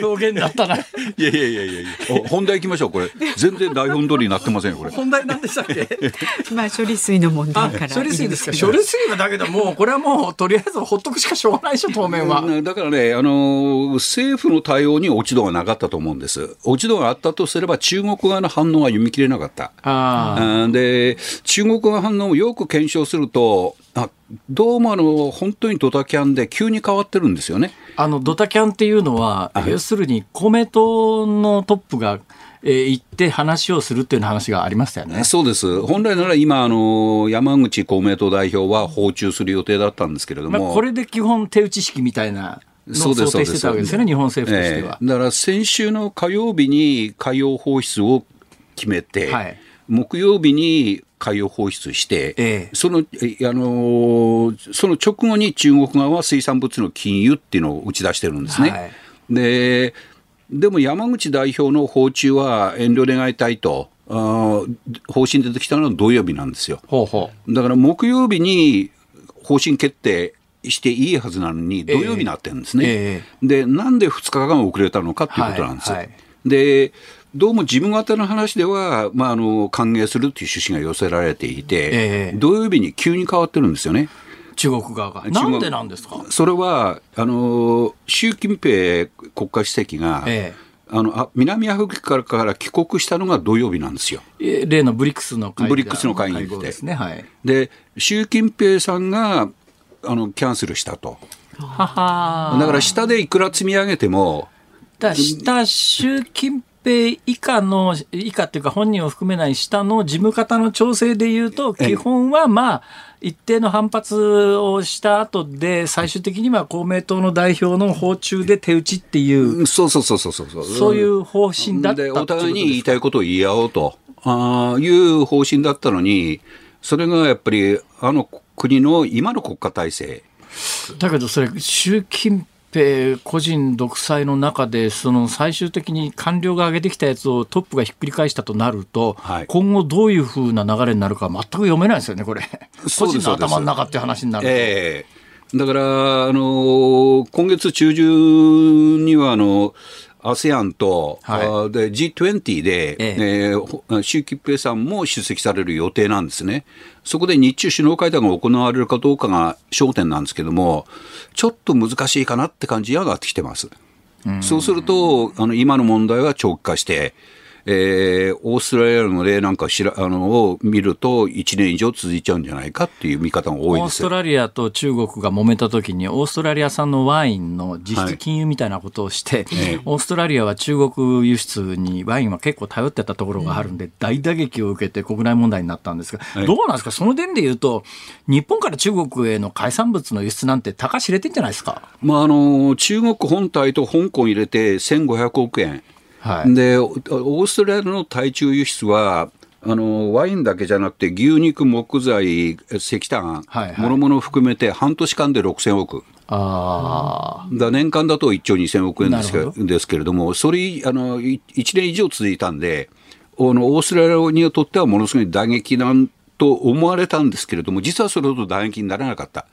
表現だったないやいやいやいやいやお本題行きましょう、これ。全然台本通りになってませんよ、これ。本題なんでしたっけ？*laughs* まあ処理水の問題あから。処理水ですか？処理水はだけどもうこれはもうとりあえずほっとくしかしょうがないでしょ当面は。うんだからね、あの政府の対応に落ち度がなかったと思うんです。落ち度があったとすれば、中国側の反応は読み切れなかった。あーうんで、中国側の反応をよく検証すると、あどうもあの本当にドタキャンで急に変わってるんですよね。あのドタキャンっていうのは、要するに公明党のトップが、えー行って話をするっていう話がありましたよね。そうです。本来なら今、あの山口公明党代表は訪中する予定だったんですけれども。まあ、これで基本手打ち式みたいなそうです想定してたわけですよね、日本政府としては。ええだから先週の火曜日に海洋放出を決めて、はい木曜日に海洋放出して、ええそのえあのーその直後に中国側は水産物の禁輸っていうのを打ち出してるんですね。はいででも山口代表の訪中は遠慮願いたいと、あー方針出てきたのは土曜日なんですよ。ほうほうだから木曜日に方針決定していいはずなのに、土曜日になってるんですね。えで、なんで2日間遅れたのかっていうことなんですよ。はいはいで、どうも事務方の話では、まあ、あの歓迎するっていう趣旨が寄せられていて、ええ土曜日に急に変わってるんですよね。中国側が。なんでなんですか？それは、あの習近平国家主席が、えあのあ南アフリカから帰国したのが土曜日なんですよ。え例のブリックスの会議ブリックスの会議で合ですね。はい。で、習近平さんがあのキャンセルしたと。ははだから下でいくら積み上げても、だ下、習近平以下の、以下っていうか本人を含めない下の事務方の調整でいうと、ええ。基本はまあ、一定の反発をした後で、最終的には公明党の代表の訪中で手打ちっていう、そうそうそうそうそう。そう。いう方針だったお互いに言いたいことを言い合おうとあーいう方針だったのに、それがやっぱりあの国の今の国家体制、だけどそれ習近平個人独裁の中でその最終的に官僚が上げてきたやつをトップがひっくり返したとなると、はい。今後どういうふうな流れになるか全く読めないですよねこれ。個人の頭の中っていう話になると。ええ。だから、あの今月中旬にはあの ASEAN と、はいあで G20 で、ええーほ習近平さんも出席される予定なんですね。そこで日中首脳会談が行われるかどうかが焦点なんですけども、ちょっと難しいかなって感じに上がってきてます。そうすると、あの今の問題は長期化して、えーオーストラリアの例なんかしらあのを見ると、1年以上続いちゃうんじゃないかっていう見方が多いですオースト。ラリアと中国が揉めた時にオーストラリア産のワインの実質禁輸みたいなことをして、ええ。オーストラリアは中国輸出にワインは結構頼ってたところがあるんで、大打撃を受けて国内問題になったんですが、はい。どうなんですか？その点で言うと日本から中国への海産物の輸出なんて高知れてんじゃないですか？まあ、あの中国本体と香港入れて1500億円、はい。でオオーストラリアの対中輸出はあのワインだけじゃなくて牛肉、木材、石炭、もろもろ含めて半年間で6000億。あだ年間だと1兆2000億円ですけですけれども、それあのい1年以上続いたんで、あのオーストラリアにとってはものすごい打撃なんと思われたんですけれども、実はそれほど打撃にならなかった。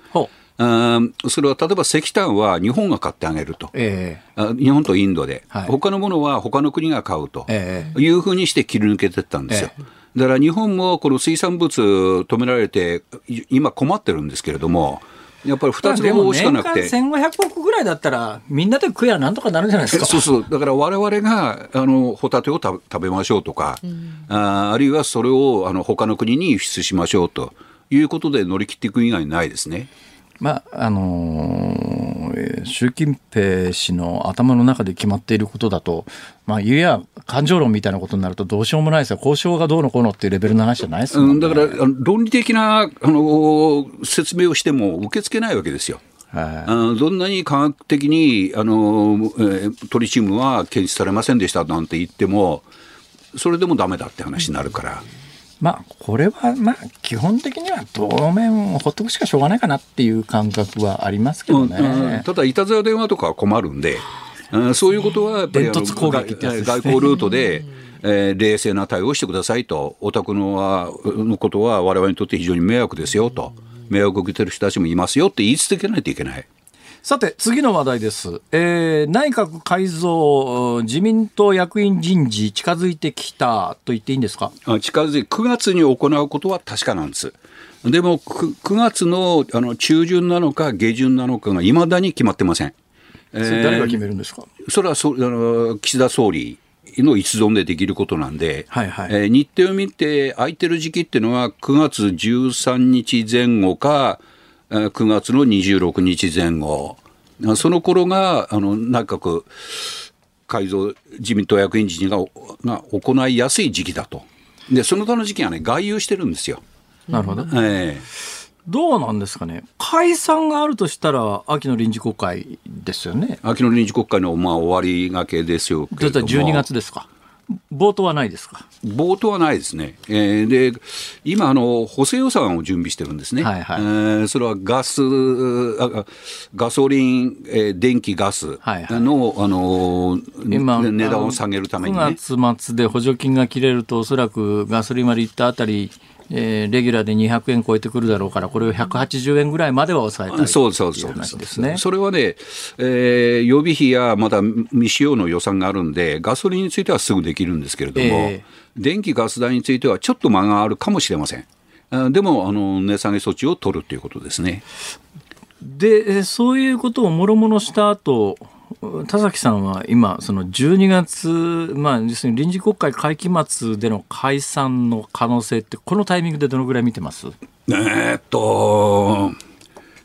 それは例えば石炭は日本が買ってあげると。えあ日本とインドで、はい他のものは他の国が買うとえいうふうにして切り抜けていったんですよ。えだから日本もこの水産物止められて、い今困ってるんですけれども、やっぱり2つの方しかなくて。1500億ぐらいだったらみんなで食えばなんとかなるんじゃないですか。そうそう、だから我々があのホタテを食べ食べましょうとか、ああるいはそれをあの他の国に輸出しましょうということで乗り切っていく以外ないですね。まああのーえー習近平氏の頭の中で決まっていることだと、まあ、いや感情論みたいなことになるとどうしようもないですよ交渉がどうのこうのっていうレベルの話じゃないですもうんん、ね、だから論理的なあの説明をしても受け付けないわけですよ。あのどんなに科学的にあの、えートリチウムは検出されませんでしたなんて言っても、それでもダメだって話になるから。まあこれはまあ基本的には当面ほっとくしかしょうがないかなっていう感覚はありますけどね。うんうんただ、いたずら電話とかは困るんで、うんそういうことはやっぱりね外交ルートで、えー冷静な対応をしてくださいと、お宅のはのことは我々にとって非常に迷惑ですよと、迷惑を受けてる人たちもいますよって言い続けないといけない。さて次の話題です、えー内閣改造自民党役員人事近づいてきたと言っていいんですか？あ近づい9月に行うことは確かなんです。でも 9, 9月のあの中旬なのか下旬なのかがいまだに決まってません。えそれ誰が決めるんですか、それはそあの岸田総理の一存でできることなんで、はいはいえー日程を見て、空いてる時期っていうのは、9月13日前後か、えー9月の26日前後、あその頃があの内閣改造、自民党役員人事がが行いやすい時期だと。で、その他の時期はね、外遊してるんですよ。なるほどえどうなんですかね解散があるとしたら秋の臨時国会ですよねー秋の臨時国会のまあ終わりがけですよけども。12月ですか冒頭はないですか冒頭はないですね。えーで、今、あの、補正予算を準備してるんですね。はいはいえーそれはガス、あガソリン、えー電気、ガスの、はいはいあの今値段を下げるためにね。9月末で補助金が切れるとおそらくガソリンまで行ったあたり、えーレギュラーで200円超えてくるだろうからこれを180円ぐらいまでは抑えたいそうそうそうですね。それはね、えー予備費やまだ未使用の予算があるんで、ガソリンについてはすぐできるんですけれども、え電気、ガス代についてはちょっと間があるかもしれません。あでもあの値下げ措置を取るということですね。でえーそういうことをもろもろした後田崎さんは今その12月、まあ、要するに臨時国会会期末での解散の可能性ってこのタイミングでどのぐらい見てます？えーっと、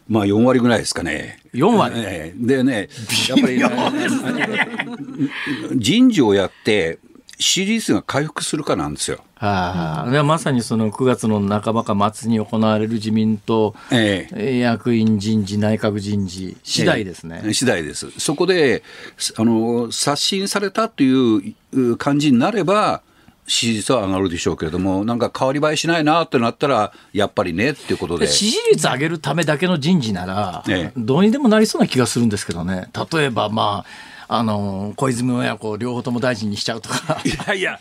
まあ4割ぐらいですかね。4割？ええでね、やっぱり、ね、*laughs* 人事をやって、支持率が回復するかなんですよ。ああでまさにその9月の半ばか末に行われる自民党、ええー役員人事内閣人事次第ですね。え次第です。そこで、あの、刷新されたという感じになれば、支持率は上がるでしょうけれども、なんか変わり映えしないなってなったら、やっぱりねっていうことで。支持率上げるためだけの人事なら、ええどうにでもなりそうな気がするんですけどね例えばまああの小泉親子両方とも大臣にしちゃうとか。いやいや、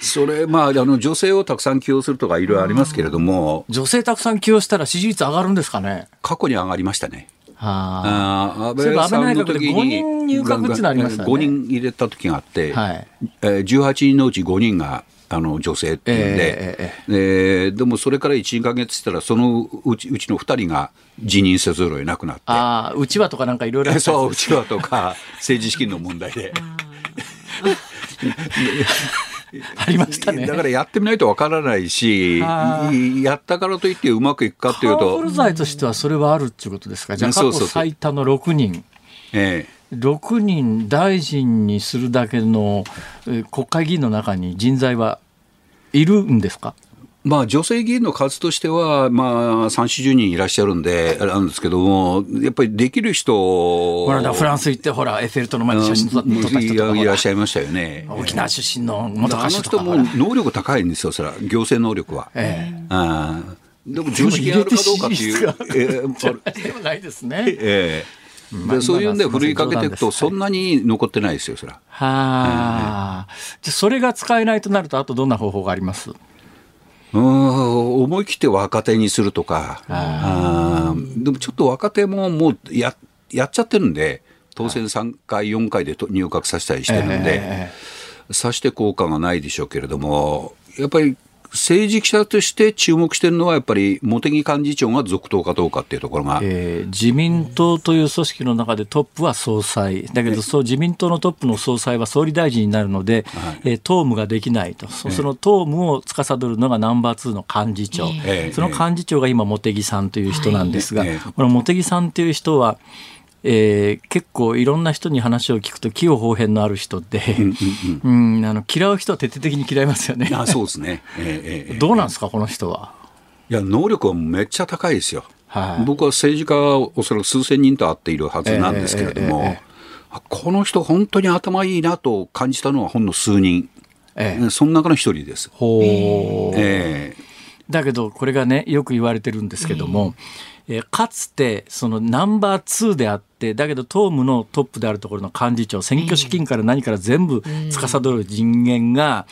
それ、まあ、あの、女性をたくさん起用するとかいろいろありますけれども、女性たくさん起用したら支持率上がるんですかね。過去に上がりましたね。ああー安倍さんの安倍内閣で時に5人入閣っていうのありましたね。5人入れた時があって、はい。えー18人のうち5人があの女性っていうんで、ええーでもそれから1、2か月したら、そのうちうちの2人が辞任せざるを得なくなって。ああうちわとかなんかいろいろそう、うちわとか政治資金の問題で。*laughs* ありましたね。だからやってみないとわからないし、あやったからといってうまくいくかっていうと。カンフル、剤としてはそれはあるっていうことですか？じゃあ過去最多の6人。え6人大臣にするだけのえー国会議員の中に人材はいるんですか？えまあ、女性議員の数としては、まあ、3、40人いらっしゃるんで、あれなんですけども、やっぱりできる人、この間フランス行ってほらエッフェル塔の前で写真撮った人いらっしほゃいましたよね。ら沖縄出身のあ元歌の手とか。ほら人も能力高いんですよ、それは、行政能力は。えああ。でも常識があるかどうかっていう。ええある *laughs* でもないですね。ええ。まあでそういうんでふるいかけていくと、そんなに残ってないですよ、それは。はあ、じゃあそれが使えないとなるとあとどんな方法があります？うん思い切って若手にするとか、あー。でもちょっと若手ももうややっちゃってるんで、当選3回、4回でと入閣させたりしてるんで、え。さして効果がないでしょうけれども、やっぱり政治記者として注目してるのは、やっぱり茂木幹事長が続投かどうかっていうところが、えー自民党という組織の中でトップは総裁。だけどそう自民党のトップの総裁は総理大臣になるので、えー党務ができないと。そその党務を司るのがナンバー2の幹事長、ええ。その幹事長が今茂木さんという人なんですが、ええ。この茂木さんという人はえー結構いろんな人に話を聞くと器用方変のある人で、うんあの嫌う人は徹底的に嫌いますよね。*laughs* あそうですね、ええええどうなんですかこの人は？いや、能力はめっちゃ高いですよ。はい、僕は政治家はおそらく数千人と会っているはずなんですけれども、えーえーえー、この人、本当に頭いいなと感じたのはほんの数人、えー、その中の一人です。ほえー、だけど、これがね、よく言われてるんですけども、えー、かつてそのナンバー2であってだけど党務のトップであるところの幹事長選挙資金から何から全部司る人間が、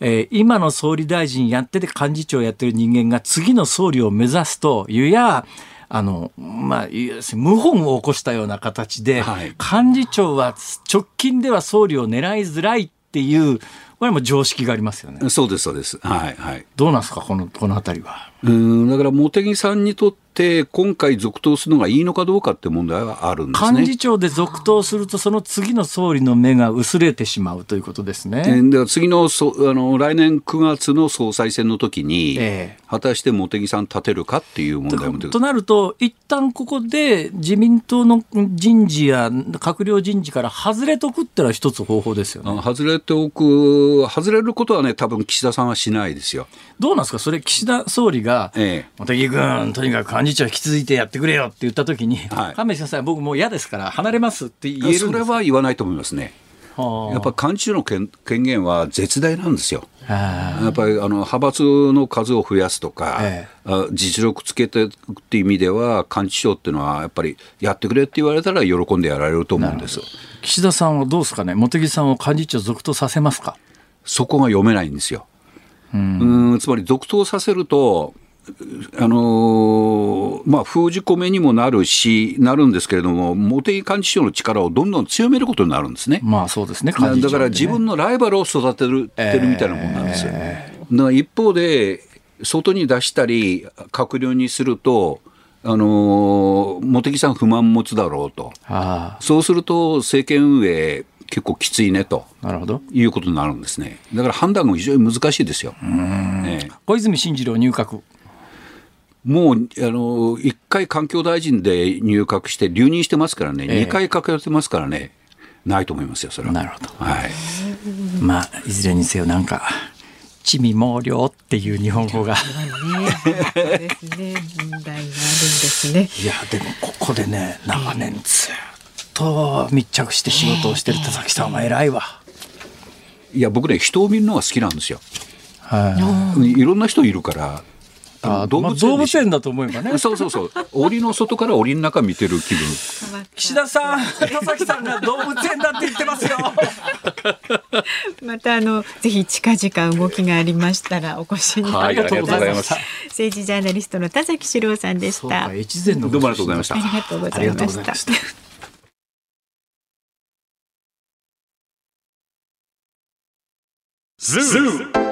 えー、今の総理大臣やってて幹事長やってる人間が次の総理を目指すというやあの、まあ、謀反を起こしたような形で、はい、幹事長は直近では総理を狙いづらいっていうこれも常識がありますよね。そうです、そうです。はい、はい。どうなんですか、この、このあたりは。うん、だから茂木さんにとって、今回続投するのがいいのかどうかって問題はあるんですね。幹事長で続投すると、その次の総理の目が薄れてしまうということですね。では次のそあの来年9月の総裁選の時に、えー、果たして茂木さん立てるかっていう問題もとなると、一旦ここで自民党の人事や閣僚人事から外れとくってのは一つ方法ですよね。外れておく、外れることはね、多分岸田さんはしないですよ。どうなんですか、それ、岸田総理が、ええ、茂木君、とにかく幹事長引き続いてやってくれよって言ったときに、はい、亀井先生、僕もう嫌ですから、離れますって言えるそれは言わないと思いますね。やっぱ幹事長の権権限は絶大なんですよ。やっぱりあの派閥の数を増やすとか、ええ、実力つけてっていう意味では、幹事長っていうのは、やっぱりやってくれって言われたら、喜んでやられると思うんです。岸田さんはどうですかね、茂木さんを幹事長続投させますか？そこが読めないんですよ。うんつまり続投させると、あのー、まあ、封じ込めにもなるし、なるんですけれども、茂木幹事長の力をどんどん強めることになるんですね。まあそうですね、ねだから自分のライバルを育てる,、てるみたいなもんなんですよ。えー、一方で、外に出したり、閣僚にすると、あのー、茂木さん不満持つだろうと。そうすると、政権運営、結構きついねとなるほどいうことになるんですね。だから判断が非常に難しいですよ。ね、小泉進次郎入閣もうあの1回環境大臣で入閣して留任してますからね、えー、2回かけてますからね、ないと思いますよ、それは。なるほど。はい。まあ、いずれにせよ、なんか、地味猛量っていう日本語が。ね、ですね、問題があるんですね。いや、でも、ここでね、長年ずっと密着して仕事をしてる田崎さんは偉いわ。いや、僕ね、人を見るのが好きなんですよ。はい。いろんな人いるから。あ動物,、まあ、動物園だと思えばね。*laughs* そうそうそう。檻の外から檻の中見てる気分。岸田さん、田崎さんが動物園だって言ってますよ。*laughs* またあのぜひ近々動きがありましたらお越しになりがとうございます。政治ジャーナリストの田崎史郎さんでした。越前のどうもありがとうございました。ありがとうございました。ズーム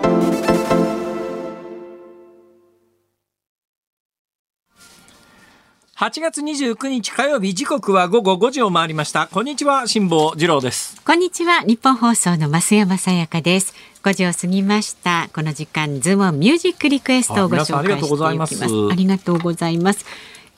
8月29日火曜日時刻は午後5時を回りました。こんにちは辛坊治郎です。こんにちはニッポン放送の増山さやかです。5時を過ぎました。この時間ズームミュージックリクエストをご紹介していきます。ありがとうございます。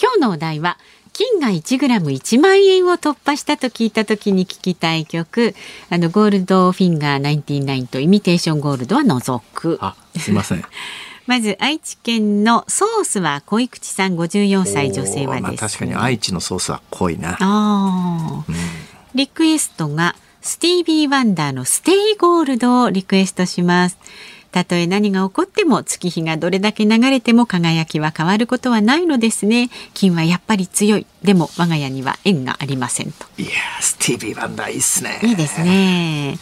今日のお題は金が1グラム1万円を突破したと聞いた時に聞きたい曲。あのゴールドフィンガー99とイミテーションゴールドは除く。あすいません *laughs* まず愛知県のソースは小池さん54歳女性はです、ね、まあ、確かに愛知のソースは濃いな。あ、うん、リクエストがスティービー・ワンダーのステイゴールドをリクエストします。たとえ何が起こっても月日がどれだけ流れても輝きは変わることはないのですね。金はやっぱり強い。でも我が家には縁がありませんと。いやスティービー・ワンダーいいっすね。いいですね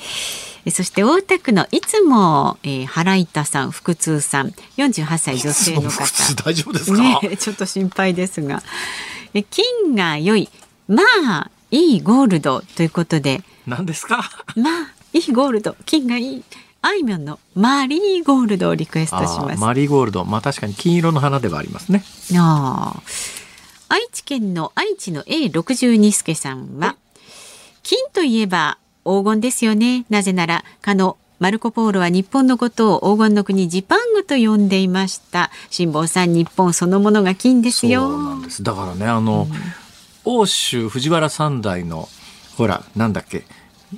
そして大田区のいつも、えー、原板さん腹痛さん48歳女性の方。大丈夫ですか、ね、*laughs* ちょっと心配ですが。金が良いまあいいゴールドということで。何ですか？まあいいゴールド。金がいいあいみょんのマリーゴールドをリクエストします。マリーゴールド。まあ確かに金色の花ではありますね。あ愛知県の愛知の A62 助さんは金といえば黄金ですよね。なぜならかのマルコ・ポーロは日本のことを黄金の国ジパングと呼んでいました。辛坊さん日本そのものが金ですよ。そうなんです。だからねあの、うん、欧州藤原三代のほらなんだっけ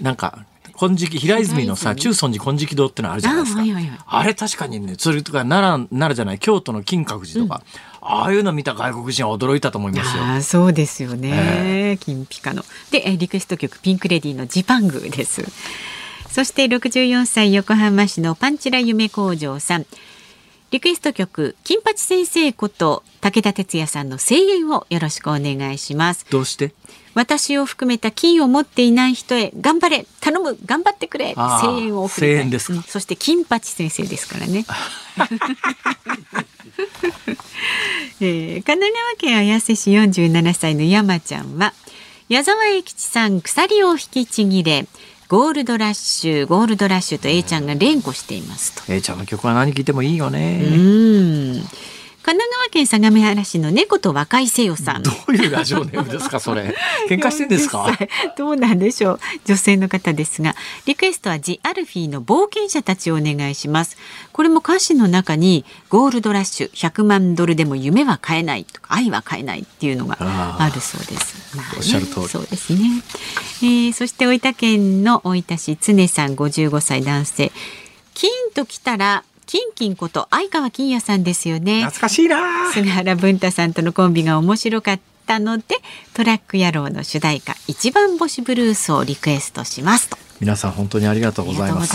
なんか金色平泉のさ中尊寺金色堂ってのあるじゃないですか。あはいはいはい、あれ確かにねそれとか奈良奈良じゃない京都の金閣寺とか、うん、ああいうの見た外国人は驚いたと思いますよ。あそうですよね、えー、金ピカの。でリクエスト曲ピンクレディーのジパングです。そして64歳横浜市のパンチラ夢工場さん。リクエスト曲金八先生こと武田鉄矢さんの声援をよろしくお願いします。どうして？私を含めた金を持っていない人へ頑張れ。頼む頑張ってくれ。声援を送りたい。です、そして金八先生ですからね。*laughs* えー、神奈川県綾瀬市47歳の山ちゃんは矢沢永吉さん鎖を引きちぎれゴールドラッシュゴールドラッシュと A ちゃんが連呼していますと。A ちゃんの曲は何聴いてもいいよね。うん神奈川県相模原市の猫と若いせよさん。どういうラジオネームですか、それ？*laughs* 喧嘩してんですか？どうなんでしょう。女性の方ですが、リクエストはジアルフィーの冒険者たちをお願いします。これも歌詞の中に、ゴールドラッシュ、100万ドルでも夢は買えないとか、愛は買えないっていうのがあるそうです。まあ、ね、おっしゃる通り。そうですね。えー、そして大分県の大分市常さん、55歳男性。金ときたらキンキンこと相川金也さんですよね。懐かしいな。菅原文太さんとのコンビが面白かったのでトラック野郎の主題歌一番星ブルースをリクエストしますと。皆さん本当にありがとうございま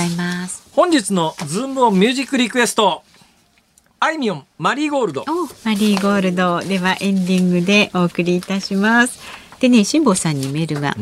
す。本日のズームオンミュージックリクエストあいみょんマリーゴールド。マリーゴールド。ではエンディングでお送りいたしますでね辛坊さんにメールが。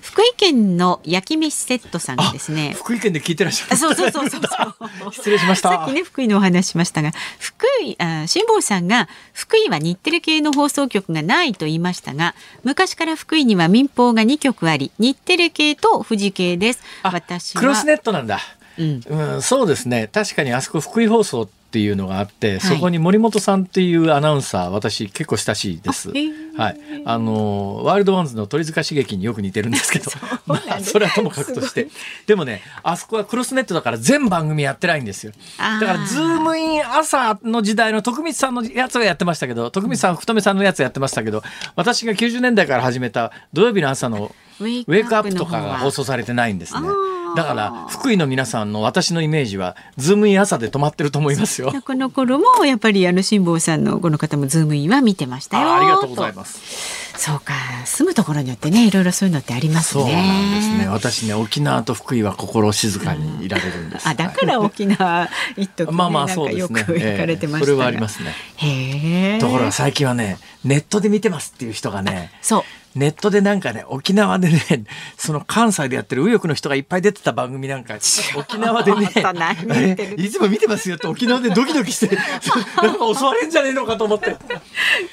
福井県の焼き飯セットさんがですね。福井県で聞いてらっしゃる。そうそうそうそう。*laughs* 失礼しました。さっきね福井のお話しましたが福井あ辛坊さんが福井は日テレ系の放送局がないと言いましたが昔から福井には民放が2局あり日テレ系と富士系です。私クロスネットなんだ。うん、うん、そうですね。確かにあそこ福井放送っていうのがあって、はい、そこに森本さんっていうアナウンサー私結構親しいです。はい、あのワイルドワンズの鳥塚しげきによく似てるんですけど、*laughs* まあそれはともかくとして。でもねあそこはクロスネットだから全番組やってないんですよ。だからズームイン朝の時代の徳光さんのやつがやってましたけど徳光さん福留さんのやつやってましたけど私が90年代から始めた土曜日の朝のウェイクアップとかが放送されてないんですね。だから福井の皆さんの私のイメージはズームイン朝で止まってると思いますよ。この頃もやっぱりあの辛坊さんのこの方もズームインは見てましたよありがとうございます。そうか住むところによってねいろいろそういうのってありますね。そうなんですね。私ね沖縄と福井は心静かにいられるんです。うん、あだから沖縄一時、ね、まあまあそうですね。よく行かれてまし、えー、それはありますね。へえ。ところが最近はねネットで見てますっていう人がね。そう。ネットでなんかね、沖縄でね、*laughs* その関西でやってる右翼の人がいっぱい出てた番組なんか、沖縄でね、いつも見てますよって沖縄でドキドキして、*laughs* なんか襲われんじゃねえのかと思って。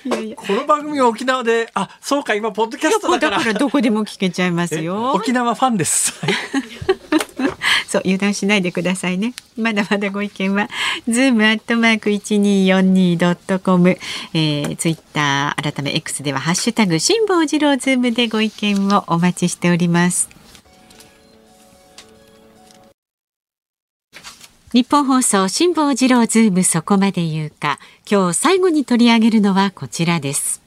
いやいやこの番組は沖縄で、あ、そうか、今、ポッドキャストだから。だからどこでも聞けちゃいますよ。沖縄ファンです。*laughs* *laughs* そう油断しないでくださいね。まだまだご意見はズームアットマーク一二四二ドットコム、えー、ツイッター改め X ではハッシュタグ辛坊治郎ズームでご意見をお待ちしております。ニッポン放送辛坊治郎ズームそこまで言うか。今日最後に取り上げるのはこちらです。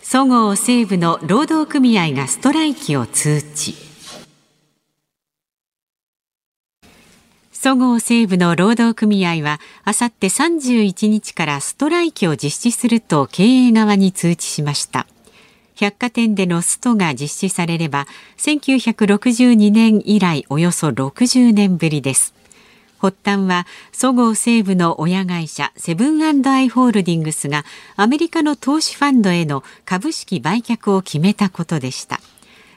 そごう・西武の労働組合がストライキを通知。そごう・西武の労働組合はあさって31日からストライキを実施すると経営側に通知しました。百貨店でのストが実施されれば1962年以来およそ60年ぶりです。発端はそごう・西武の親会社セブンアイ・ホールディングスがアメリカの投資ファンドへの株式売却を決めたことでした。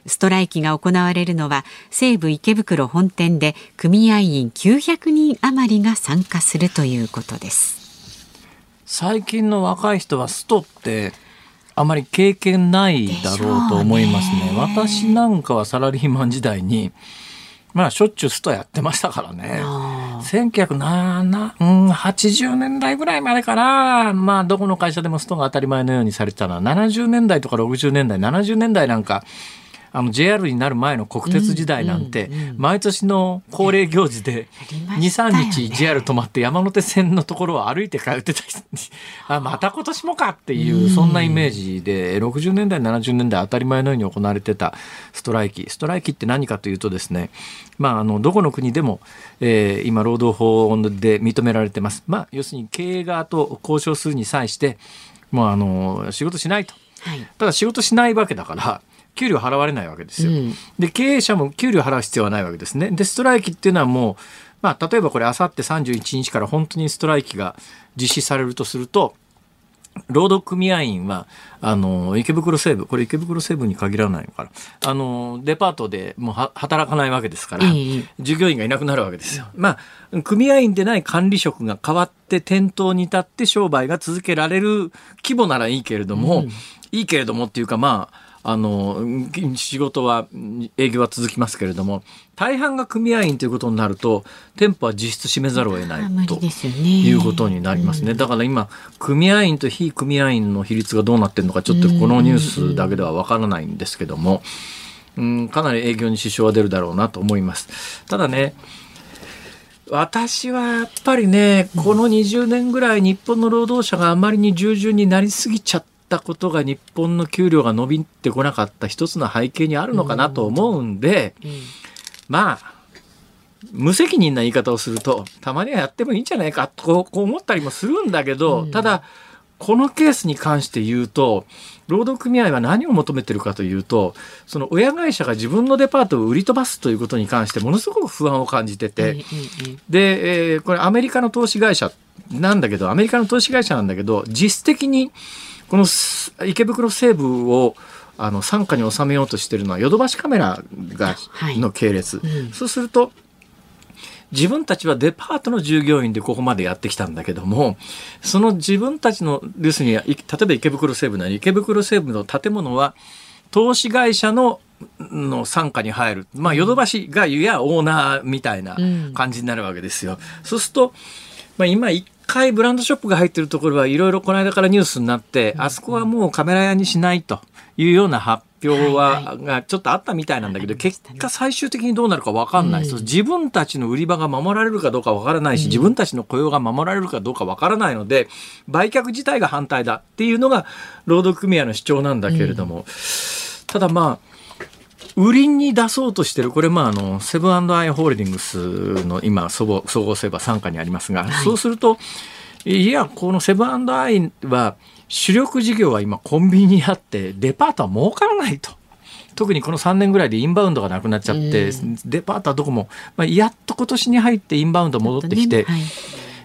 ストライキが行われるのは西武池袋本店で組合員900人余りが参加するということです最近の若い人はストってあまり経験ないだろうと思いますね。ね私なんかはサラリーマン時代にまあしょっちゅうストやってましたからね。1980年代ぐらいまでかな。まあどこの会社でもストが当たり前のようにされてたのは70年代とか60年代、70年代なんかあの JR になる前の国鉄時代なんて、毎年の恒例行事で23日 JR 止まって山手線のところを歩いて通ってた人 *laughs* あまた今年もかっていうそんなイメージで60年代70年代当たり前のように行われてたストライキ。ストライキって何かというとですねまあ、あのどこの国でも、えー、今労働法で認められてます、まあ、要するに経営側と交渉するに際してもうあの仕事しないと、はい、ただ仕事しないわけだから給料払われないわけですよ。うん、で経営者も給料払う必要はないわけですね。でストライキっていうのはもう、まあ、例えばこれあさって31日から本当にストライキが実施されるとすると労働組合員はあの池袋西部これ池袋西部に限らないのかなあのデパートでもう働かないわけですから、従業員がいなくなるわけですよ。まあ組合員でない管理職が変わって店頭に立って商売が続けられる規模ならいいけれども、うん、いいけれどもっていうかまああの仕事は営業は続きますけれども大半が組合員ということになると店舗は実質閉めざるを得ないということになりますね、だから今組合員と非組合員の比率がどうなってるのかちょっとこのニュースだけではわからないんですけども、うん、かなり営業に支障は出るだろうなと思います。ただね私はやっぱりねこの20年ぐらい日本の労働者があまりに従順になりすぎちゃってったことが日本の給料が伸びてこなかった一つの背景にあるのかなと思うんで、うんうん、まあ無責任な言い方をするとたまにはやってもいいんじゃないかとこう思ったりもするんだけど、うん、ただこのケースに関して言うと労働組合は何を求めてるかというとその親会社が自分のデパートを売り飛ばすということに関してものすごく不安を感じてて、で、えー、これアメリカの投資会社なんだけどアメリカの投資会社なんだけど実質的にこの池袋西部をあの傘下に収めようとしているのはヨドバシカメラがの系列、はいうん、そうすると自分たちはデパートの従業員でここまでやってきたんだけどもその自分たちの要するに例えば池袋西部なり池袋西部の建物は投資会社のの傘下に入る、まあ、ヨドバシがゆやオーナーみたいな感じになるわけですよ。うん、そうすると、まあ、今一回ブランドショップが入ってるところはいろいろこの間からニュースになって、あそこはもうカメラ屋にしないというような発表は、がちょっとあったみたいなんだけど、結果最終的にどうなるか分かんない、自分たちの売り場が守られるかどうか分からないし、自分たちの雇用が守られるかどうか分からないので売却自体が反対だっていうのが労働組合の主張なんだけれども、ただまあ売りに出そうとしてるこれまああのセブンアイ・ホールディングスの今総合総合セバ傘下にありますが、はい、そうするといやこのセブンアイは主力事業は今コンビニにあってデパートは儲からないと。特にこの3年ぐらいでインバウンドがなくなっちゃって、デパートはどこも、まあ、やっと今年に入ってインバウンド戻ってきて、ねはい、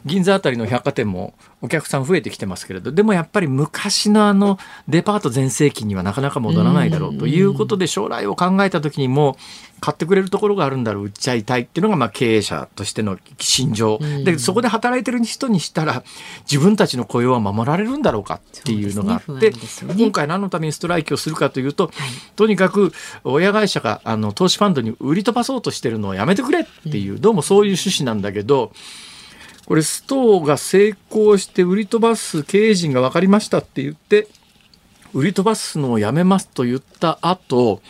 銀座あたりの百貨店もお客さん増えてきてますけれどでもやっぱり昔のあのデパート全盛期にはなかなか戻らないだろうということで将来を考えた時にも買ってくれるところがあるんだろう。売っちゃいたいっていうのがまあ経営者としての心情でそこで働いてる人にしたら自分たちの雇用は守られるんだろうかっていうのがあって、ねね、今回何のためにストライキをするかというと、はい、とにかく親会社があの投資ファンドに売り飛ばそうとしてるのをやめてくれっていう、どうもそういう趣旨なんだけど。これストーが成功して売り飛ばす経営陣が分かりましたって言って売り飛ばすのをやめますと言った後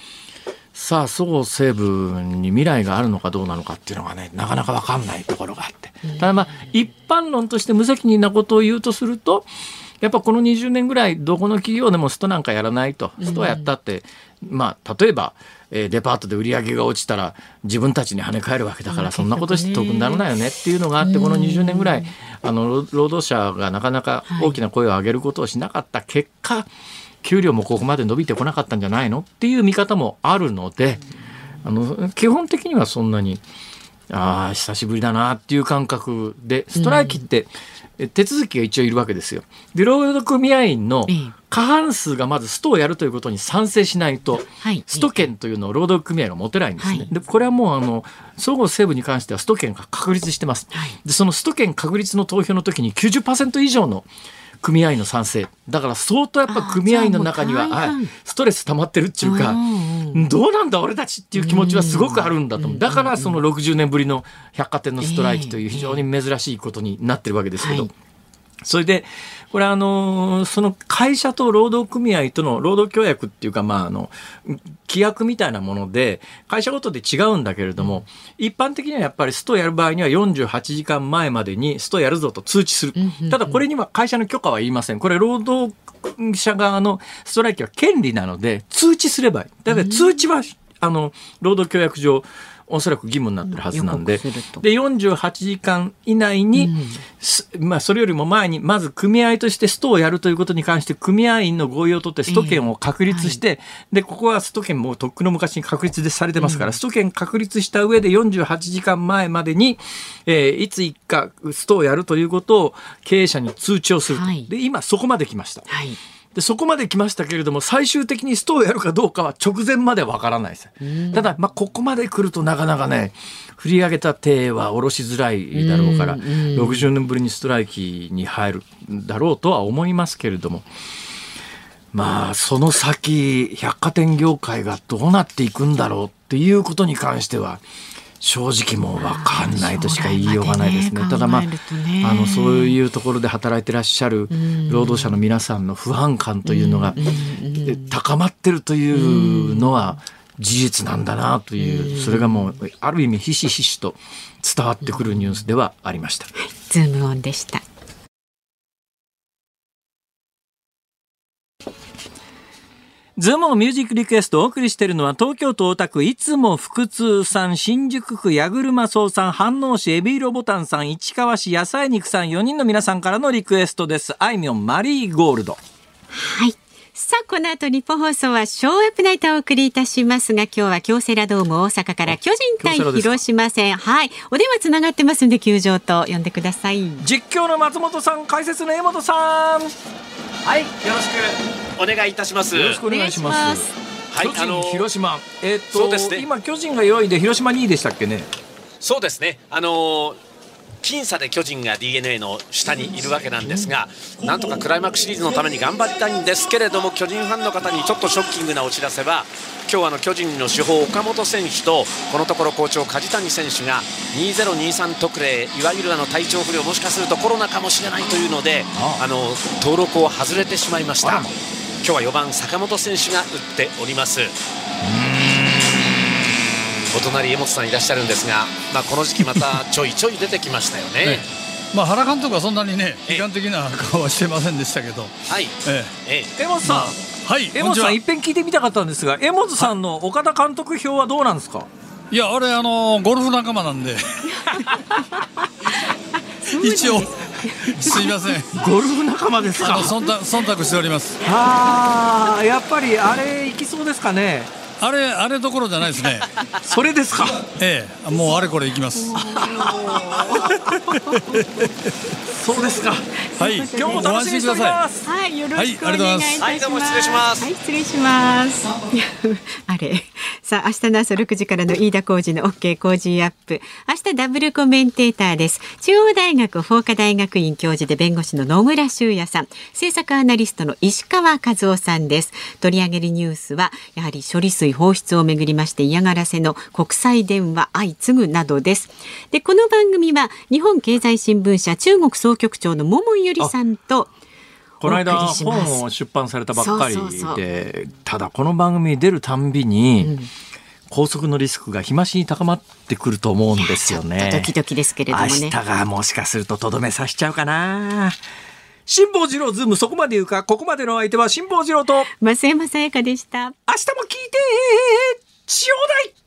さあそごう・西武に未来があるのかどうなのかっていうのがねなかなか分かんないところがあって。ただまあ一般論として無責任なことを言うとするとやっぱこの20年ぐらいどこの企業でもストなんかやらないとストはやったってまあ例えばえー、デパートで売り上げが落ちたら自分たちに跳ね返るわけだからそんなことして得にならないよねっていうのがあってこの20年ぐらいあの労働者がなかなか大きな声を上げることをしなかった結果給料もここまで伸びてこなかったんじゃないのっていう見方もあるのであの基本的にはそんなに。ああ久しぶりだなっていう感覚でストライキって、え手続きが一応いるわけですよ。で労働組合員のええ過半数がまずストをやるということに賛成しないと、はいスト権というのを労働組合が持てないんですね。はいでこれはもうあの総合西部に関してはスト権が確立してます。はいでそのスト権確立の投票の時に90%以上の組合員の賛成。だから相当やっぱ組合員の中には、はい、ストレス溜まってるっていうか、うんどうなんだ俺たちっていう気持ちはすごくあるんだと思う。だからその60年ぶりの百貨店のストライキという非常に珍しいことになってるわけですけど、はい。それでこれあのその会社と労働組合との労働協約っていうかまああの規約みたいなもので会社ごとで違うんだけれども一般的にはやっぱりストやる場合には48時間前までにストやるぞと通知する。ただこれには会社の許可はいりません。これ労働者側のストライキは権利なので通知すればいい。だから通知はあの労働協約上おそらく義務になってるはずなんで。で48時間以内に、すまあ、それよりも前にまず組合としてストをやるということに関して組合員の合意を取ってスト権を確立して、でここはスト権もとっくの昔に確立でされてますから、スト権確立した上で48時間前までに、えーいつ一かストをやるということを経営者に通知をすると、はい。で今そこまで来ました。はいでそこまで来ましたけれども最終的にストをやるかどうかは直前までわからないです。ただ、まあ、ここまで来るとなかなかね振り上げた手は下ろしづらいだろうから、60年ぶりにストライキに入るんだろうとは思いますけれどもまあその先百貨店業界がどうなっていくんだろうっていうことに関しては正直もう分かんないとしか言いようがないですね。ね。ただまああのそういうところで働いてらっしゃる労働者の皆さんの不安感というのがえ高まってるというのは事実なんだなというそれがもうある意味ひしひしと伝わってくるニュースではありました。ズームオンでしたズームのミュージックリクエストをお送りしているのは東京都大田区いつも腹痛さん新宿区矢車荘さん飯能市エビーロボタンさん市川市野菜肉さん4人の皆さんからのリクエストですあいみょんマリーゴールドはい。さあ、この後日本放送はショーアップナイトをお送りいたしますが、今日は京セラドーム大阪から巨人対広島戦。はい。お電話つながってますんで、球場と呼んでください。実況の松本さん解説の江本さんよはい、よろしくお願いいたします。ろしくお願いしますはい巨人、あの広島えっとそうですね今巨人が4位で広島2位でしたっけね？そうですね。あの僅差で巨人が DNA の下にいるわけなんですが、なんとかクライマックスシリーズのために頑張りたいんですけれども、巨人ファンの方にちょっとショッキングなお知らせは、今日あの巨人の主砲、岡本選手と、このところ好調、梶谷選手が2023特例、いわゆるあの体調不良、もしかするとコロナかもしれないというので、あの登録を外れてしまいました。今日は4番、坂本選手が打っております。お隣江本さんいらっしゃるんですが、まあ、この時期またちょいちょい出てきましたよね。*laughs* まあ、原監督はそんなにね、ええ。悲観的な顔はしてませんでしたけど、はい、ええ。え江本さん、え、はい、江本さん一遍聞いてみたかったんですが江本さんの岡田監督票はどうなんですか？いや、あれ、あのゴルフ仲間なんで、*laughs* 一応、すいません、ゴルフ仲間ですか？忖度忖度しております。ああやっぱりあれ行きそうですかね？あれ、あれどころじゃないですね、*laughs* それですか？ええ、もうあれこれ行きます。*laughs* そうですかはい、今日も楽しみにしておりますはい、よろしくお願いいたします。はいどうも失礼しますはい、失礼します。*laughs* あれ、さあ、明日の朝6時からの飯田浩二の OK 工事アップ。明日ダブルコメンテーターです。中央大学法科大学院教授で弁護士の野村修也さん、政策アナリストの石川和夫さんです。取り上げるニュースは、やはり処理水放出をめぐりまして嫌がらせの国際電話相次ぐなどです。で、この番組は日本経済新聞社中国総局長の桃井ゆりさんと、この間本を出版されたばっかりでただこの番組に出るたんびに、拘束のリスクが日増しに高まってくると思うんですよねとドキドキですけれども明ね日。がもしかするととどめさしちゃうかな辛坊治郎ズームそこまで言うか、ここまでの相手は辛坊治郎と、増山さやかでした。明日も聞いて、千代い